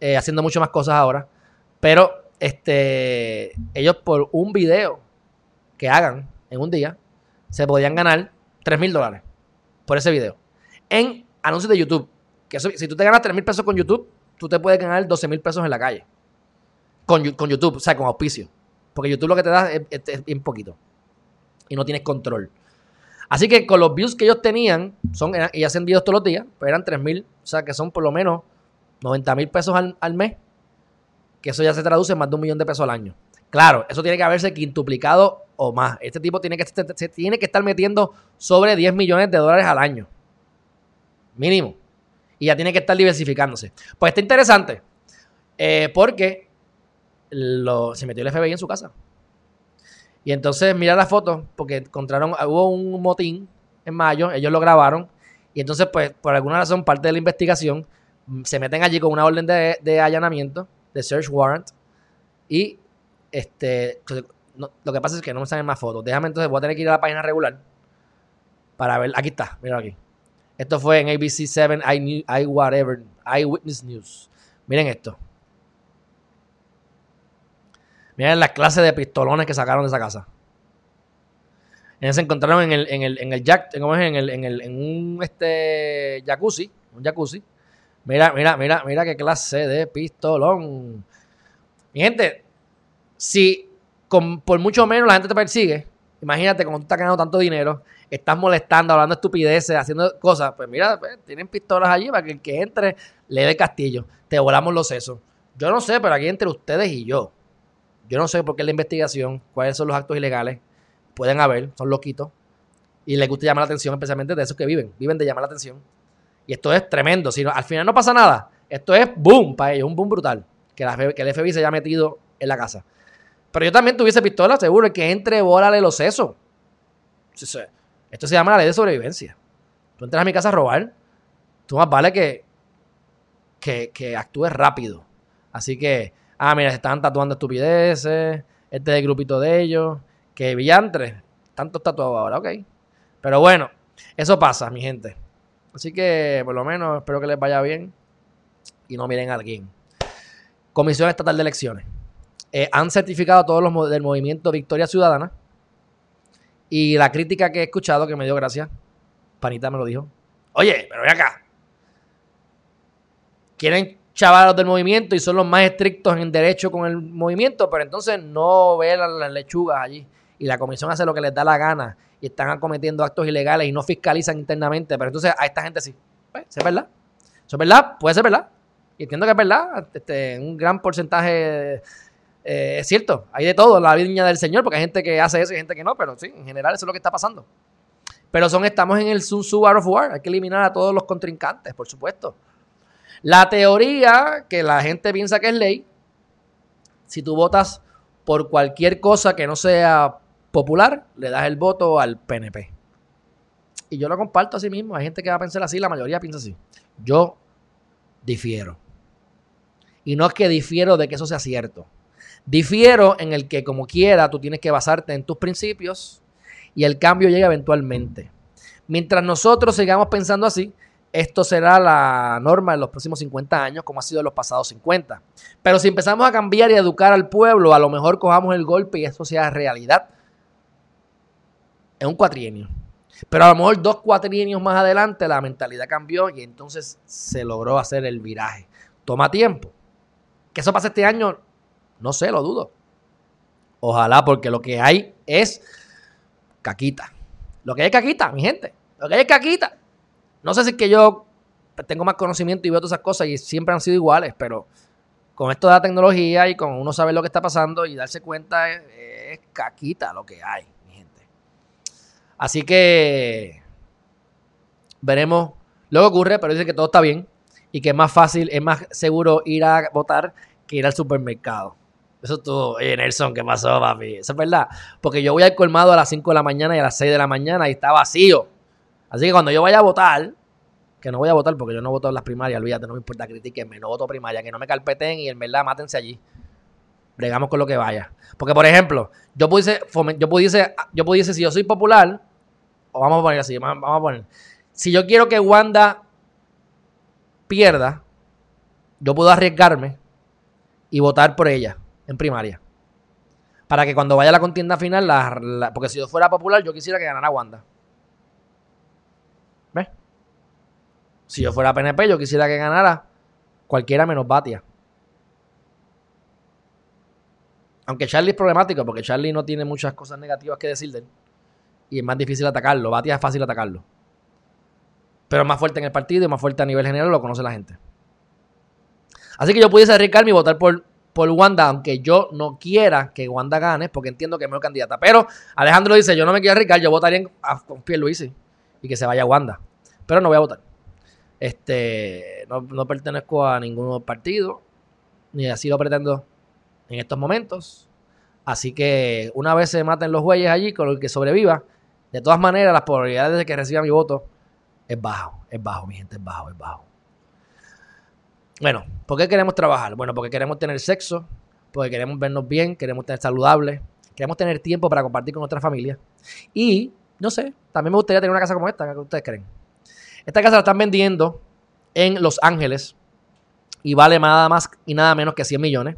Speaker 1: eh, haciendo mucho más cosas ahora. Pero, este, ellos por un video que hagan en un día, se podían ganar 3 mil dólares por ese video. En anuncios de YouTube. Que si tú te ganas 3 mil pesos con YouTube, tú te puedes ganar 12 mil pesos en la calle. Con, YouTube, o sea, con auspicio. Porque YouTube lo que te da es, bien poquito. Y no tienes control. Así que con los views que ellos tenían, son, y hacen videos todos los días, pues eran 3 mil, o sea que son por lo menos 90 mil pesos al, mes, que eso ya se traduce en más de un millón de pesos al año. Claro, eso tiene que haberse quintuplicado o más. Este tipo tiene que, se tiene que estar metiendo sobre 10 millones de dólares al año. Mínimo. Y ya tiene que estar diversificándose. Pues está interesante. Eh, porque se metió el FBI en su casa. Y entonces mira la foto, porque encontraron, hubo un motín en mayo, ellos lo grabaron, y entonces pues por alguna razón parte de la investigación mm, se meten allí con una orden de, allanamiento, de search warrant, y este, lo que pasa es que no me salen más fotos. Déjame entonces, voy a tener que ir a la página regular para ver, aquí está, mira aquí. Esto fue en ABC7, I, I whatever, Eyewitness News. Miren esto. Miren la clase de pistolones que sacaron de esa casa. se encontraron en el, en el, en el jack, En el, en el, en un este jacuzzi, un jacuzzi. Mira, mira, mira, mira qué clase de pistolón. Mi gente, si con, por mucho menos la gente te persigue, imagínate como tú estás ganando tanto dinero, estás molestando, hablando estupideces, haciendo cosas, pues mira, pues, tienen pistolas allí para que el que entre le dé castillo. Te volamos los sesos. Yo no sé, pero aquí entre ustedes y yo, yo no sé por qué la investigación, cuáles son los actos ilegales, pueden haber, son loquitos, y les gusta llamar la atención, especialmente de esos que viven, viven de llamar la atención. Y esto es tremendo. Si al final no pasa nada, esto es boom para ellos, un boom brutal. Que, que el FBI se haya metido en la casa. Pero yo también tuviese pistola, seguro, que entre, bórale los sesos. Esto se llama la ley de sobrevivencia. Tú entras a mi casa a robar, tú más vale que, que, actúes rápido. Así que, ah, mira, se están tatuando estupideces, este es el grupito de ellos, que villantre, tantos tatuados ahora, ok. Pero bueno, eso pasa, mi gente. Así que, por lo menos, espero que les vaya bien y no miren a alguien. Comisión Estatal de Elecciones. Eh, han certificado a todos los del movimiento Victoria Ciudadana. Y la crítica que he escuchado, que me dio gracia, Panita me lo dijo. Oye, pero ven acá. Quieren chavar a los del movimiento y son los más estrictos en derecho con el movimiento, pero entonces no ven las lechugas allí. Y la comisión hace lo que les da la gana y están cometiendo actos ilegales y no fiscalizan internamente. Pero entonces a esta gente sí. Pues, ¿Es verdad? ¿Eso es verdad? Puede ser verdad. Y entiendo que es verdad. Este, un gran porcentaje eh, es cierto, hay de todo en la viña del Señor, porque hay gente que hace eso y gente que no, pero sí, en general eso es lo que está pasando. Pero son, estamos en el Sun Tzu Out of War, hay que eliminar a todos los contrincantes, por supuesto. La teoría que la gente piensa que es ley, si tú votas por cualquier cosa que no sea popular, le das el voto al PNP. Y yo lo comparto así mismo. Hay gente que va a pensar así, la mayoría piensa así. Yo difiero. Y no es que difiero de que eso sea cierto. Difiero en el que como quiera tú tienes que basarte en tus principios y el cambio llega eventualmente. Mientras nosotros sigamos pensando así, esto será la norma en los próximos 50 años como ha sido en los pasados 50. Pero si empezamos a cambiar y a educar al pueblo, a lo mejor cojamos el golpe y eso sea realidad en un cuatrienio. Pero a lo mejor dos cuatrienios más adelante la mentalidad cambió y entonces se logró hacer el viraje. Toma tiempo. Que eso pase este año, no sé, lo dudo. Ojalá, porque lo que hay es caquita. Lo que hay es caquita, mi gente. Lo que hay es caquita. No sé si es que yo tengo más conocimiento y veo todas esas cosas y siempre han sido iguales, pero con esto de la tecnología y con uno saber lo que está pasando y darse cuenta es, es caquita lo que hay, mi gente. Así que veremos lo que ocurre, pero dice que todo está bien y que es más fácil, es más seguro ir a votar que ir al supermercado. Eso todo, oye Nelson, ¿qué pasó, papi? Eso es verdad. Porque yo voy al colmado a las 5 de la mañana y a las 6 de la mañana y está vacío. Así que cuando yo vaya a votar, que no voy a votar porque yo no voto en las primarias, olvídate, no me importa, critiquenme, no voto primaria, que no me carpeten y en verdad mátense allí. Bregamos con lo que vaya. Porque, por ejemplo, yo pudiese, yo pudiese, yo pudiese, si yo soy popular, o vamos a poner así, vamos a poner, si yo quiero que Wanda pierda, yo puedo arriesgarme y votar por ella en primaria. Para que cuando vaya a la contienda final, porque si yo fuera popular, yo quisiera que ganara Wanda. ¿Ves? Si yo fuera PNP, yo quisiera que ganara cualquiera menos Batia. Aunque Charlie es problemático, porque Charlie no tiene muchas cosas negativas que decir de él. Y es más difícil atacarlo. Batia es fácil atacarlo. Pero es más fuerte en el partido y más fuerte a nivel general, lo conoce la gente. Así que yo pudiese arriesgarme y votar por, por Wanda, aunque yo no quiera que Wanda gane, porque entiendo que es mejor candidata. Pero Alejandro dice, yo no me quiero arriesgar, yo votaría en, a, con Pierluisi y que se vaya Wanda. Pero no voy a votar. Este, no, pertenezco a ningún partido, ni así lo pretendo en estos momentos. Así que una vez se maten los güeyes allí, con el que sobreviva, de todas maneras, las probabilidades de que reciba mi voto es bajo, es bajo, mi gente, es bajo, es bajo. Bueno, ¿por qué queremos trabajar? Bueno, porque queremos tener sexo, porque queremos vernos bien, queremos tener saludables, queremos tener tiempo para compartir con nuestra familia. Y, no sé, también me gustaría tener una casa como esta, ¿qué ustedes creen? Esta casa la están vendiendo en Los Ángeles y vale nada más y nada menos que 100 millones.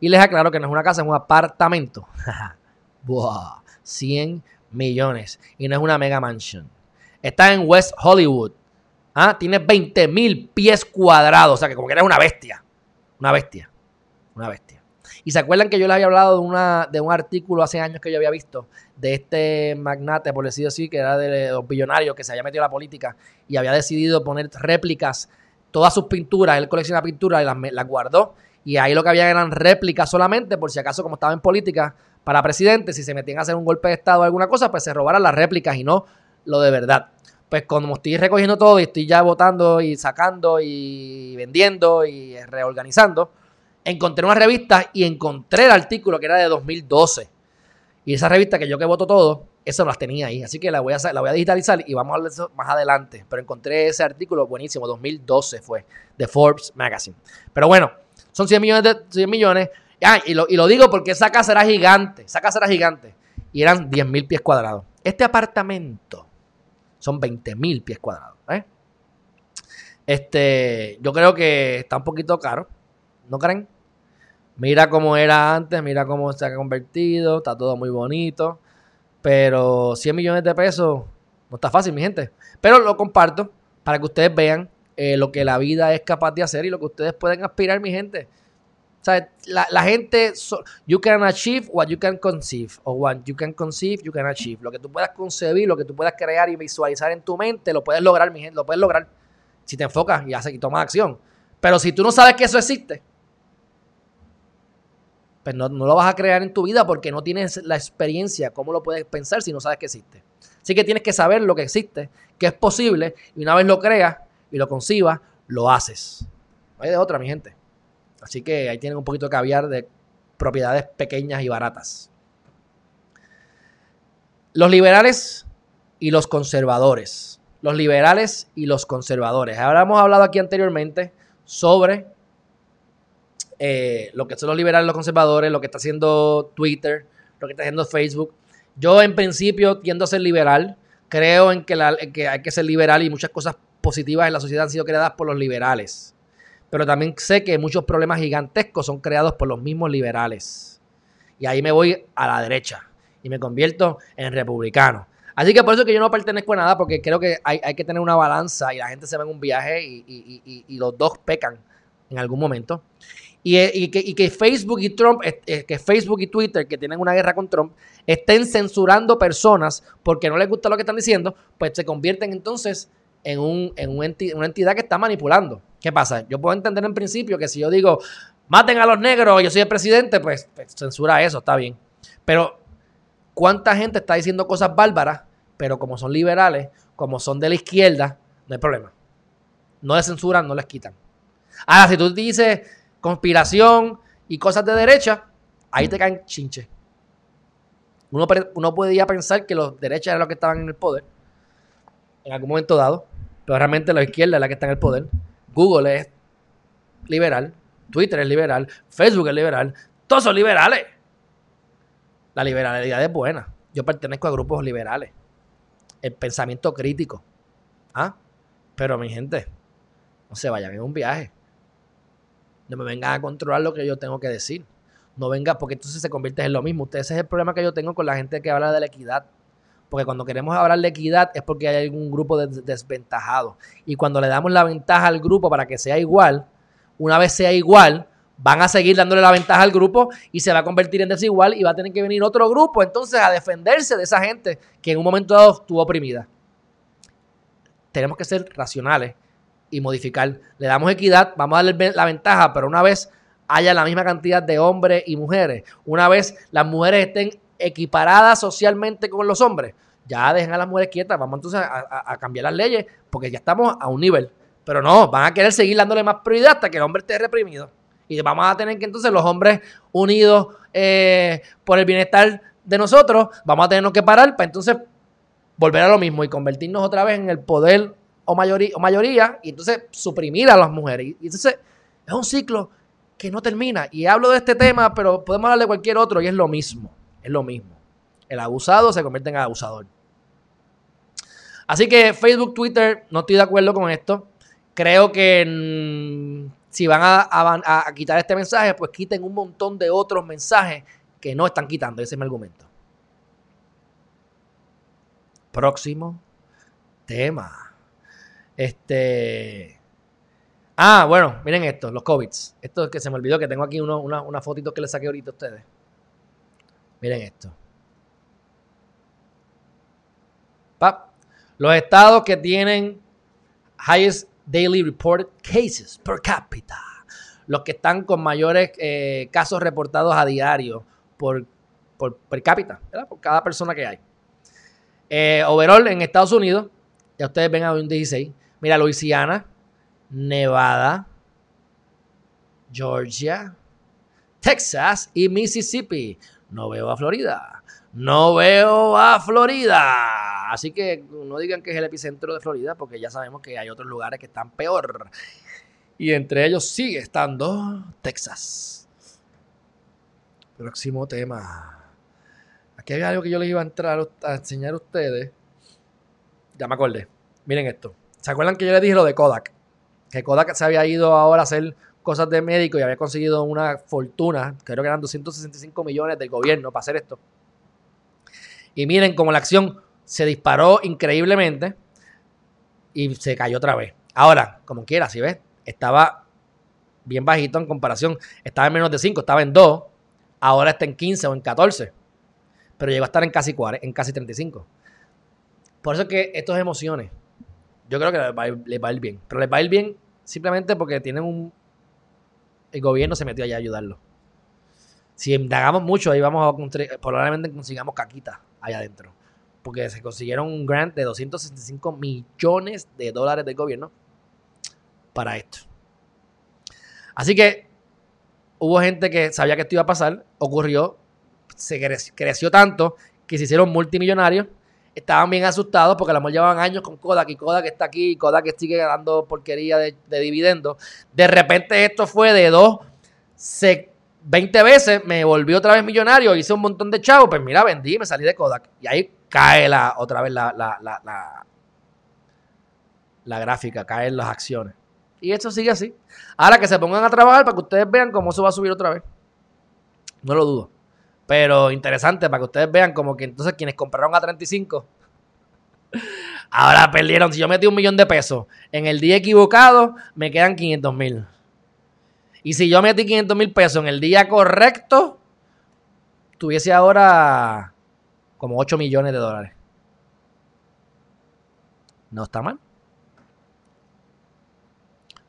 Speaker 1: Y les aclaro que no es una casa, es un apartamento. Buah, 100 millones. Y no es una mega mansion. Está en West Hollywood, ¿Ah? Tiene 20 mil pies cuadrados. O sea que como que eres una bestia. Una bestia. Una bestia. Y se acuerdan que yo les había hablado de, una, de un artículo hace años que yo había visto de este magnate, por decirlo así, que era de los billonarios que se había metido a la política y había decidido poner réplicas, todas sus pinturas, él colecciona pinturas y las, las guardó. Y ahí lo que había eran réplicas solamente, por si acaso, como estaba en política, para presidente, si se metían a hacer un golpe de Estado o alguna cosa, pues se robaran las réplicas y no lo de verdad. Pues como estoy recogiendo todo y estoy ya votando y sacando y vendiendo y reorganizando, encontré una revista y encontré el artículo que era de 2012. Y esa revista que yo que voto todo, eso las tenía ahí. Así que la voy a, la voy a digitalizar y vamos a hablar de eso más adelante. Pero encontré ese artículo buenísimo, 2012 fue, de Forbes Magazine. Pero bueno, son 100 millones de 100 millones. Ah, y, lo, y lo digo porque esa casa era gigante. Esa casa era gigante. Y eran 10 mil pies cuadrados. Este apartamento son 20 mil pies cuadrados. ¿eh? Este, yo creo que está un poquito caro. ¿No creen? Mira cómo era antes, mira cómo se ha convertido, está todo muy bonito. Pero 100 millones de pesos no está fácil, mi gente. Pero lo comparto para que ustedes vean eh, lo que la vida es capaz de hacer y lo que ustedes pueden aspirar, mi gente. La, gente, you can achieve what you can conceive, o what you can conceive, you can achieve. Lo que tú puedas concebir, lo que tú puedas crear y visualizar en tu mente, lo puedes lograr, mi gente, lo puedes lograr si te enfocas y haces y tomas acción. Pero si tú no sabes que eso existe, pues no, no, lo vas a crear en tu vida porque no tienes la experiencia, cómo lo puedes pensar si no sabes que existe. Así que tienes que saber lo que existe, que es posible, y una vez lo creas, y lo concibas, lo haces. No hay de otra, mi gente. Así que ahí tienen un poquito de caviar de propiedades pequeñas y baratas. Los liberales y los conservadores. Los liberales y los conservadores. Ahora hemos hablado aquí anteriormente sobre eh, lo que son los liberales y los conservadores, lo que está haciendo Twitter, lo que está haciendo Facebook. Yo en principio tiendo a ser liberal. Creo en que, en que hay que ser liberal y muchas cosas positivas en la sociedad han sido creadas por los liberales. Pero también sé que muchos problemas gigantescos son creados por los mismos liberales. Y ahí me voy a la derecha y me convierto en republicano. Así que por eso que yo no pertenezco a nada, porque creo que hay, que tener una balanza y la gente se va en un viaje y, los dos pecan en algún momento. Y, que, Facebook y Trump, que Facebook y Twitter, que tienen una guerra con Trump, estén censurando personas porque no les gusta lo que están diciendo, pues se convierten entonces en, un, en una, entidad, que está manipulando. ¿Qué pasa? Yo puedo entender en principio que si yo digo, maten a los negros, yo soy el presidente, pues, pues, censura eso, está bien. Pero, ¿cuánta gente está diciendo cosas bárbaras, pero como son liberales, como son de la izquierda, no hay problema. No les censuran, no les quitan. Ahora, si tú dices conspiración y cosas de derecha, ahí te caen chinches. Uno, uno podría pensar que los derechas eran los que estaban en el poder en algún momento dado, pero realmente la izquierda es la que está en el poder. Google es liberal, Twitter es liberal, Facebook es liberal, todos son liberales. La liberalidad es buena. Yo pertenezco a grupos liberales. El pensamiento crítico. ¿Ah? Pero mi gente, no se vayan en un viaje. No me vengan a controlar lo que yo tengo que decir. No venga porque entonces se convierte en lo mismo. Ustedes ese es el problema que yo tengo con la gente que habla de la equidad. Porque cuando queremos hablar de equidad es porque hay algún grupo desventajado. Y cuando le damos la ventaja al grupo para que sea igual, una vez sea igual, van a seguir dándole la ventaja al grupo y se va a convertir en desigual y va a tener que venir otro grupo entonces a defenderse de esa gente que en un momento dado estuvo oprimida. Tenemos que ser racionales y modificar. Le damos equidad, vamos a darle la ventaja, pero una vez haya la misma cantidad de hombres y mujeres, una vez las mujeres estén equiparada socialmente con los hombres, ya dejen a las mujeres quietas, vamos entonces a, cambiar las leyes, porque ya estamos a un nivel. Pero no, van a querer seguir dándole más prioridad hasta que el hombre esté reprimido. Y vamos a tener que entonces los hombres unidos eh, por el bienestar de nosotros, vamos a tenernos que parar para entonces volver a lo mismo y convertirnos otra vez en el poder o mayoría, o mayoría y entonces suprimir a las mujeres. Y entonces es un ciclo que no termina. Y hablo de este tema, pero podemos hablar de cualquier otro y es lo mismo. Es lo mismo. El abusado se convierte en abusador. Así que Facebook, Twitter, no estoy de acuerdo con esto. Creo que mm, si van a, quitar este mensaje, pues quiten un montón de otros mensajes que no están quitando. Ese es mi argumento. Próximo tema. Este. Ah, bueno, miren esto, los COVID. Esto es que se me olvidó que tengo aquí una, una fotito que le saqué ahorita a ustedes. Miren esto. Los estados que tienen highest daily reported cases per cápita. Los que están con mayores eh, casos reportados a diario por, por per cápita, por cada persona que hay. Eh, overall en Estados Unidos, ya ustedes ven a un 16. Mira, Luisiana, Nevada, Georgia, Texas y Mississippi. No veo a Florida. No veo a Florida. Así que no digan que es el epicentro de Florida porque ya sabemos que hay otros lugares que están peor. Y entre ellos sigue estando Texas. Próximo tema. Aquí hay algo que yo les iba a entrar a enseñar a ustedes. Ya me acordé. Miren esto. ¿Se acuerdan que yo les dije lo de Kodak? que Kodak se había ido ahora a hacer cosas de médico y había conseguido una fortuna, creo que eran 265 millones del gobierno para hacer esto. Y miren cómo la acción se disparó increíblemente y se cayó otra vez. Ahora, como quiera, si ves, estaba bien bajito en comparación. Estaba en menos de 5, estaba en 2, ahora está en 15 o en 14. Pero llegó a estar en casi, 40, en casi 35. Por eso es que estas emociones yo creo que les va, a ir, bien. Pero les va a ir bien simplemente porque tienen un... El gobierno se metió allá a ayudarlo. Si indagamos mucho, ahí vamos a probablemente consigamos caquita allá adentro. Porque se consiguieron un grant de 265 millones de dólares del gobierno para esto. Así que hubo gente que sabía que esto iba a pasar, ocurrió, se creció tanto que se hicieron multimillonarios estaban bien asustados porque la mejor llevaban años con Kodak y Kodak está aquí y Kodak sigue dando porquería de, dividendos. De repente esto fue de dos, 20 veces, me volví otra vez millonario, hice un montón de chavos, pues mira, vendí, me salí de Kodak. Y ahí cae la, otra vez la, la, la, la gráfica, caen las acciones. Y esto sigue así. Ahora que se pongan a trabajar para que ustedes vean cómo eso va a subir otra vez. No lo dudo. Pero interesante para que ustedes vean como que entonces quienes compraron a 35 ahora perdieron. Si yo metí un millón de pesos en el día equivocado, me quedan 500 mil. Y si yo metí 500 mil pesos en el día correcto, tuviese ahora como 8 millones de dólares. No está mal.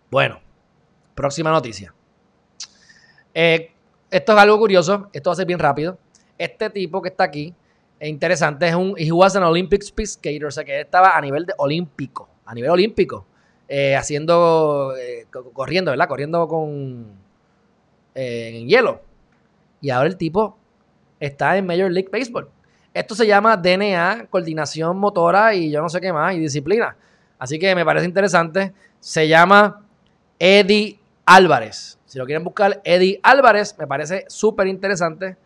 Speaker 1: Bueno, próxima noticia. Eh, esto es algo curioso, esto va a ser bien rápido. Este tipo que está aquí, es interesante, es un, he was an Olympic speed skater, o sea que estaba a nivel de olímpico, a nivel olímpico, eh, haciendo, eh, corriendo, ¿verdad? Corriendo con, eh, en hielo. Y ahora el tipo está en Major League Baseball. Esto se llama DNA, coordinación motora y yo no sé qué más, y disciplina. Así que me parece interesante. Se llama Eddie Álvarez. Si lo quieren buscar, Eddie Álvarez, me parece súper interesante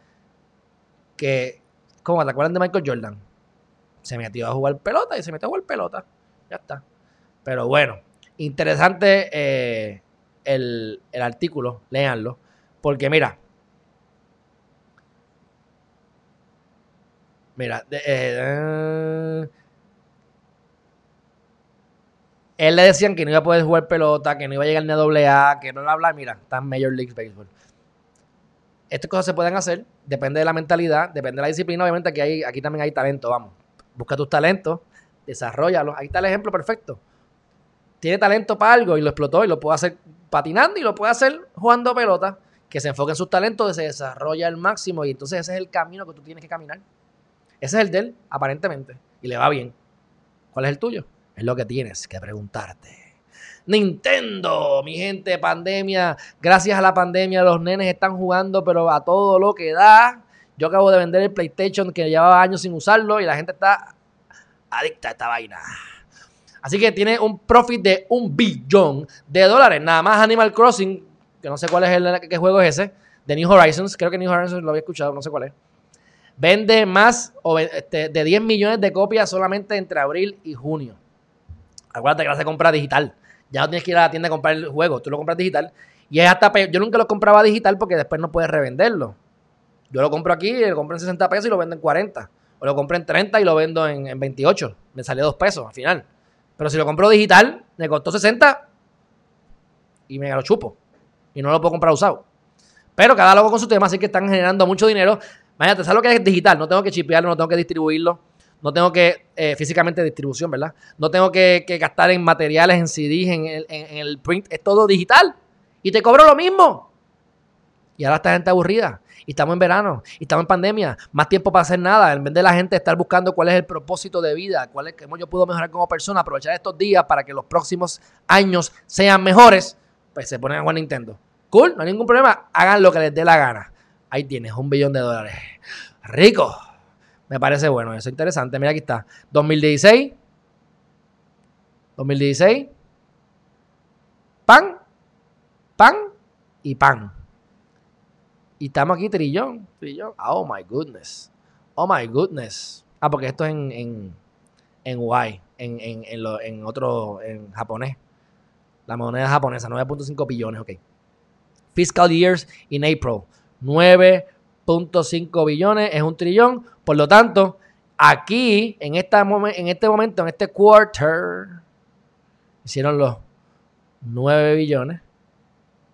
Speaker 1: que, ¿cómo te acuerdan de Michael Jordan? Se metió a jugar pelota y se metió a jugar pelota. Ya está. Pero bueno, interesante eh, el, artículo, léanlo. Porque mira, mira, eh, él le decían que no iba a poder jugar pelota, que no iba a llegar ni a doble A, que no bla, bla. Mira, está en Major League Baseball. Estas cosas se pueden hacer, depende de la mentalidad, depende de la disciplina. Obviamente aquí, hay, aquí también hay talento, vamos. Busca tus talentos, desarrollalos. Ahí está el ejemplo perfecto. Tiene talento para algo y lo explotó y lo puede hacer patinando y lo puede hacer jugando pelota. Que se enfoque en sus talentos, se desarrolla al máximo y entonces ese es el camino que tú tienes que caminar. Ese es el de él, aparentemente, y le va bien. ¿Cuál es el tuyo? Es lo que tienes que preguntarte. Nintendo, mi gente, pandemia. Gracias a la pandemia los nenes están jugando, pero a todo lo que da. Yo acabo de vender el PlayStation que llevaba años sin usarlo y la gente está adicta a esta vaina. Así que tiene un profit de un billón de dólares. Nada más Animal Crossing, que no sé cuál es el qué juego es ese, de New Horizons. Creo que New Horizons lo había escuchado, no sé cuál es. Vende más este, de 10 millones de copias solamente entre abril y junio. Acuérdate que la se compra digital. Ya no tienes que ir a la tienda a comprar el juego, tú lo compras digital. Y es hasta Yo nunca lo compraba digital porque después no puedes revenderlo. Yo lo compro aquí, lo compro en 60 pesos y lo vendo en 40. O lo compro en 30 y lo vendo en, 28. Me salió 2 pesos al final. Pero si lo compro digital, me costó 60. y me lo chupo. Y no lo puedo comprar usado. Pero cada loco con su tema, así que están generando mucho dinero. Imagínate, ¿sabes lo que es digital? No tengo que chipearlo, no tengo que distribuirlo. No tengo que, eh, físicamente distribución, ¿verdad? No tengo que, gastar en materiales, en CDs, en el, print. Es todo digital. Y te cobro lo mismo. Y ahora esta gente aburrida. Y estamos en verano. Y estamos en pandemia. Más tiempo para hacer nada. En vez de la gente estar buscando cuál es el propósito de vida, cuál es, cómo yo puedo mejorar como persona, aprovechar estos días para que los próximos años sean mejores, pues se ponen a jugar Nintendo. Cool, no hay ningún problema. Hagan lo que les dé la gana. Ahí tienes, un billón de dólares. Rico. Me parece bueno, eso es interesante. Mira, aquí está. 2016. 2016. Pan. Pan. Y pan. Y estamos aquí trillón. Trillón. Oh my goodness. Oh my goodness. Ah, porque esto es en, en, en Y. En, en, en, lo, en otro. En japonés. La moneda japonesa. 9.5 billones. Ok. Fiscal years in April. 9 .5 billones, es un trillón. Por lo tanto, aquí, en, esta en este momento, en este quarter, hicieron los 9 billones.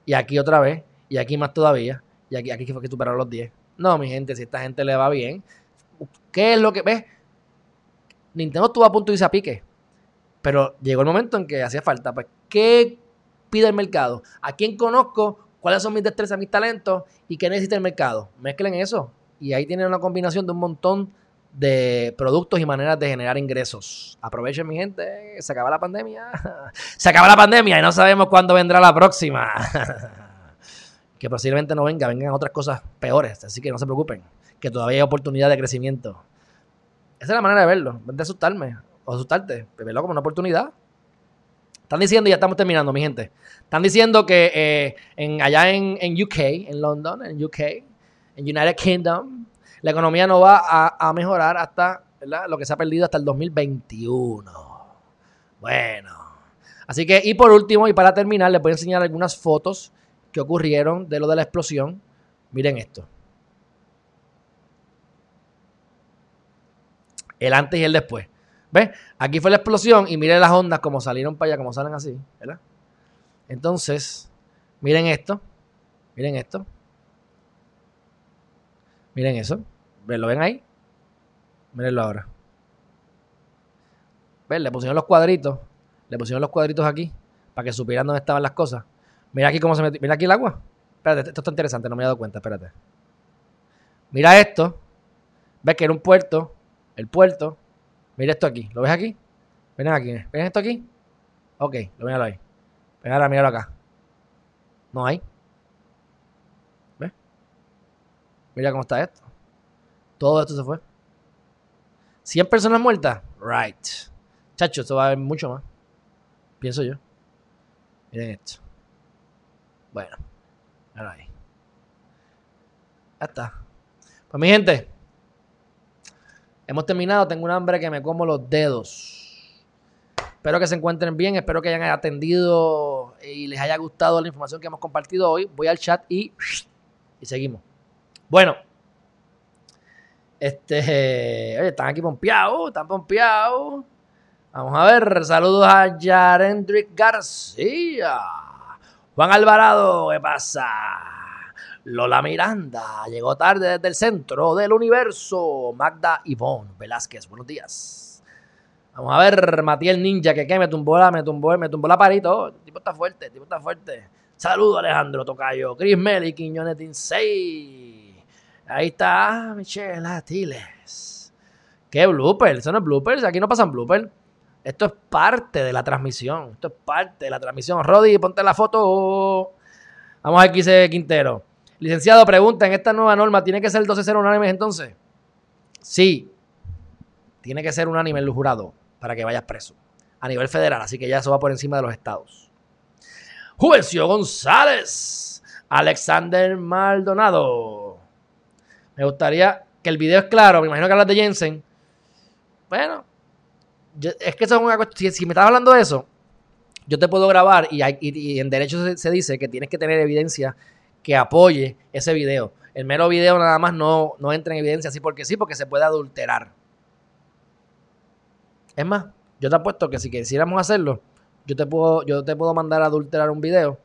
Speaker 1: Y aquí otra vez. Y aquí más todavía. Y aquí, aquí fue que superaron los 10. No, mi gente, si esta gente le va bien. ¿Qué es lo que ves? Nintendo estuvo a punto de irse a pique. Pero llegó el momento en que hacía falta. Pues, ¿qué pide el mercado? ¿A quién conozco cuáles son mis destrezas, mis talentos y qué necesita el mercado. Mezclen eso. Y ahí tienen una combinación de un montón de productos y maneras de generar ingresos. Aprovechen, mi gente. Se acaba la pandemia. Se acaba la pandemia y no sabemos cuándo vendrá la próxima. que posiblemente no venga, vengan otras cosas peores. Así que no se preocupen. Que todavía hay oportunidad de crecimiento. Esa es la manera de verlo. de asustarme o asustarte. Verlo como una oportunidad. Están diciendo, ya estamos terminando, mi gente. Están diciendo que eh, allá en, UK, en London, en UK, en United Kingdom, la economía no va a, mejorar hasta lo que se ha perdido hasta el 2021. Bueno. Así que, y por último, y para terminar, les voy a enseñar algunas fotos que ocurrieron de lo de la explosión. Miren esto. El antes y el después. ¿Ves? Aquí fue la explosión y miren las ondas como salieron para allá, como salen así, ¿verdad? Entonces, miren esto. Miren esto. Miren eso. ¿Lo ven ahí? Mírenlo ahora. ¿Ven? Le pusieron los cuadritos. Le pusieron los cuadritos aquí para que supieran dónde estaban las cosas. Mira aquí cómo se metió. Mira aquí el agua. Espérate, esto está interesante, no me he dado cuenta, espérate. Mira esto. ¿Ves que era un puerto? El puerto Mira esto aquí. ¿Lo ves aquí? Ven aquí. ¿Ven esto aquí? Ok, lo míralo ahí. Ven ahora, míralo acá. No hay. ¿Ves? Mira cómo está esto. Todo esto se fue. 100 personas muertas. Right. Chacho, esto va a haber mucho más. Pienso yo. Miren esto. Bueno. Mira ahí. Ya está. Pues mi gente. Hemos terminado, tengo un hambre que me como los dedos. Espero que se encuentren bien, espero que hayan atendido y les haya gustado la información que hemos compartido hoy. Voy al chat y, y seguimos. Bueno, este, oye, están aquí pompeados, están pompeados. Vamos a ver, saludos a Yarendrick García. Juan Alvarado, ¿qué pasa? Lola Miranda llegó tarde desde el centro del universo. Magda Ivonne Velázquez, buenos días. Vamos a ver, Matías Ninja, que qué me tumbó la, me tumbó, me tumbó la parito. El tipo está fuerte, el tipo está fuerte. Saludos, Alejandro Tocayo, Chris Meli, Quiñones 6. Ahí está Michelle Atiles. ¿Qué blooper? Eso no es bloopers, aquí no pasan bloopers. Esto es parte de la transmisión. Esto es parte de la transmisión. Rodi, ponte la foto. Vamos a ver qué dice Quintero. Licenciado, pregunta, ¿en esta nueva norma tiene que ser el 12-0 unánime entonces? Sí, tiene que ser unánime el jurado para que vayas preso. A nivel federal, así que ya eso va por encima de los estados. Juvencio González, Alexander Maldonado. Me gustaría que el video es claro, me imagino que hablas de Jensen. Bueno, es que eso es una cuestión. Si, me estás hablando de eso, yo te puedo grabar y, en derecho se, dice que tienes que tener evidencia que apoye ese video. El mero video nada más no, no entra en evidencia así porque sí, porque se puede adulterar. Es más, yo te apuesto que si quisiéramos hacerlo, yo te puedo, yo te puedo mandar a adulterar un video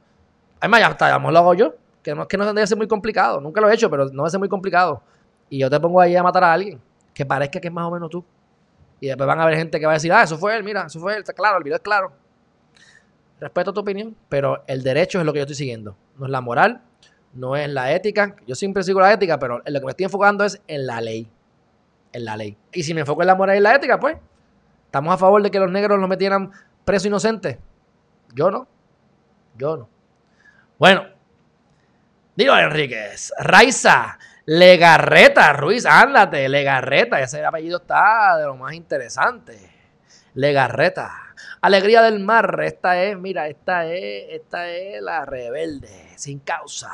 Speaker 1: Además, ya hasta lo hago yo. Que no es que no debe ser muy complicado. Nunca lo he hecho, pero no debe ser muy complicado. Y yo te pongo ahí a matar a alguien que parezca que es más o menos tú. Y después van a haber gente que va a decir, ah, eso fue él, mira, eso fue él, está claro, el video es claro. Respeto tu opinión, pero el derecho es lo que yo estoy siguiendo. No es la moral, no es la ética. Yo siempre sigo la ética, pero en lo que me estoy enfocando es en la ley. En la ley. Y si me enfoco en la moral y la ética, pues, ¿estamos a favor de que los negros los metieran preso inocente? Yo no. Yo no. Bueno. Digo, Enríquez. Raiza. Legarreta, Ruiz, ándate. Legarreta. Ese apellido está de lo más interesante. Legarreta. Alegría del mar. Esta es, mira, esta es, esta es la rebelde. Sin causa.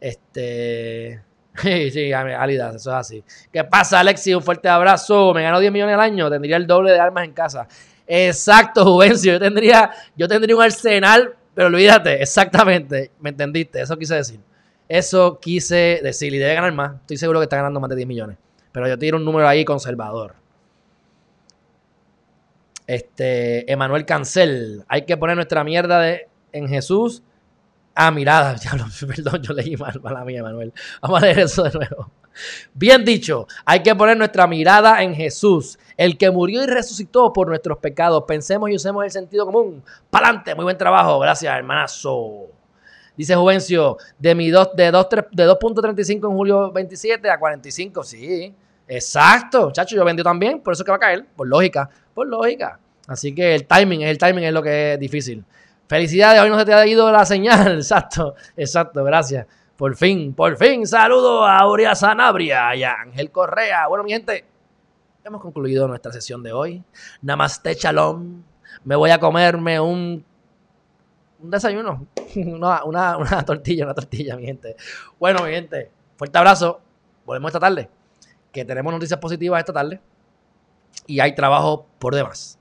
Speaker 1: Este. Sí, sí, Alida, eso es así. ¿Qué pasa, Alexi? Un fuerte abrazo. Me ganó 10 millones al año. Tendría el doble de armas en casa. Exacto, Juvencio. Yo tendría, yo tendría un arsenal, pero olvídate, exactamente. ¿Me entendiste? Eso quise decir. Eso quise decir. Y debe ganar más. Estoy seguro que está ganando más de 10 millones. Pero yo tiro un número ahí conservador. Este, Emanuel Cancel. Hay que poner nuestra mierda de, en Jesús Ah, mirada, ya perdón, yo leí mal, mala mía, Manuel. Vamos a leer eso de nuevo. Bien dicho, hay que poner nuestra mirada en Jesús, el que murió y resucitó por nuestros pecados. Pensemos y usemos el sentido común. Pa'lante, muy buen trabajo, gracias, hermanazo. Dice Juvencio, de mi dos, de 2.35 en julio 27 a 45, sí. Exacto, chacho, yo vendí también, por eso que va a caer, por lógica, por lógica. Así que el timing, el timing es lo que es difícil. Felicidades, hoy no se te ha ido la señal. Exacto, exacto, gracias. Por fin, por fin, saludo a Aurea Sanabria y a Ángel Correa. Bueno, mi gente, hemos concluido nuestra sesión de hoy. Namaste, shalom. Me voy a comerme un, un desayuno, una, una, una tortilla, una tortilla, mi gente. Bueno, mi gente, fuerte abrazo. Volvemos esta tarde, que tenemos noticias positivas esta tarde y hay trabajo por demás.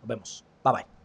Speaker 1: Nos vemos. Bye bye.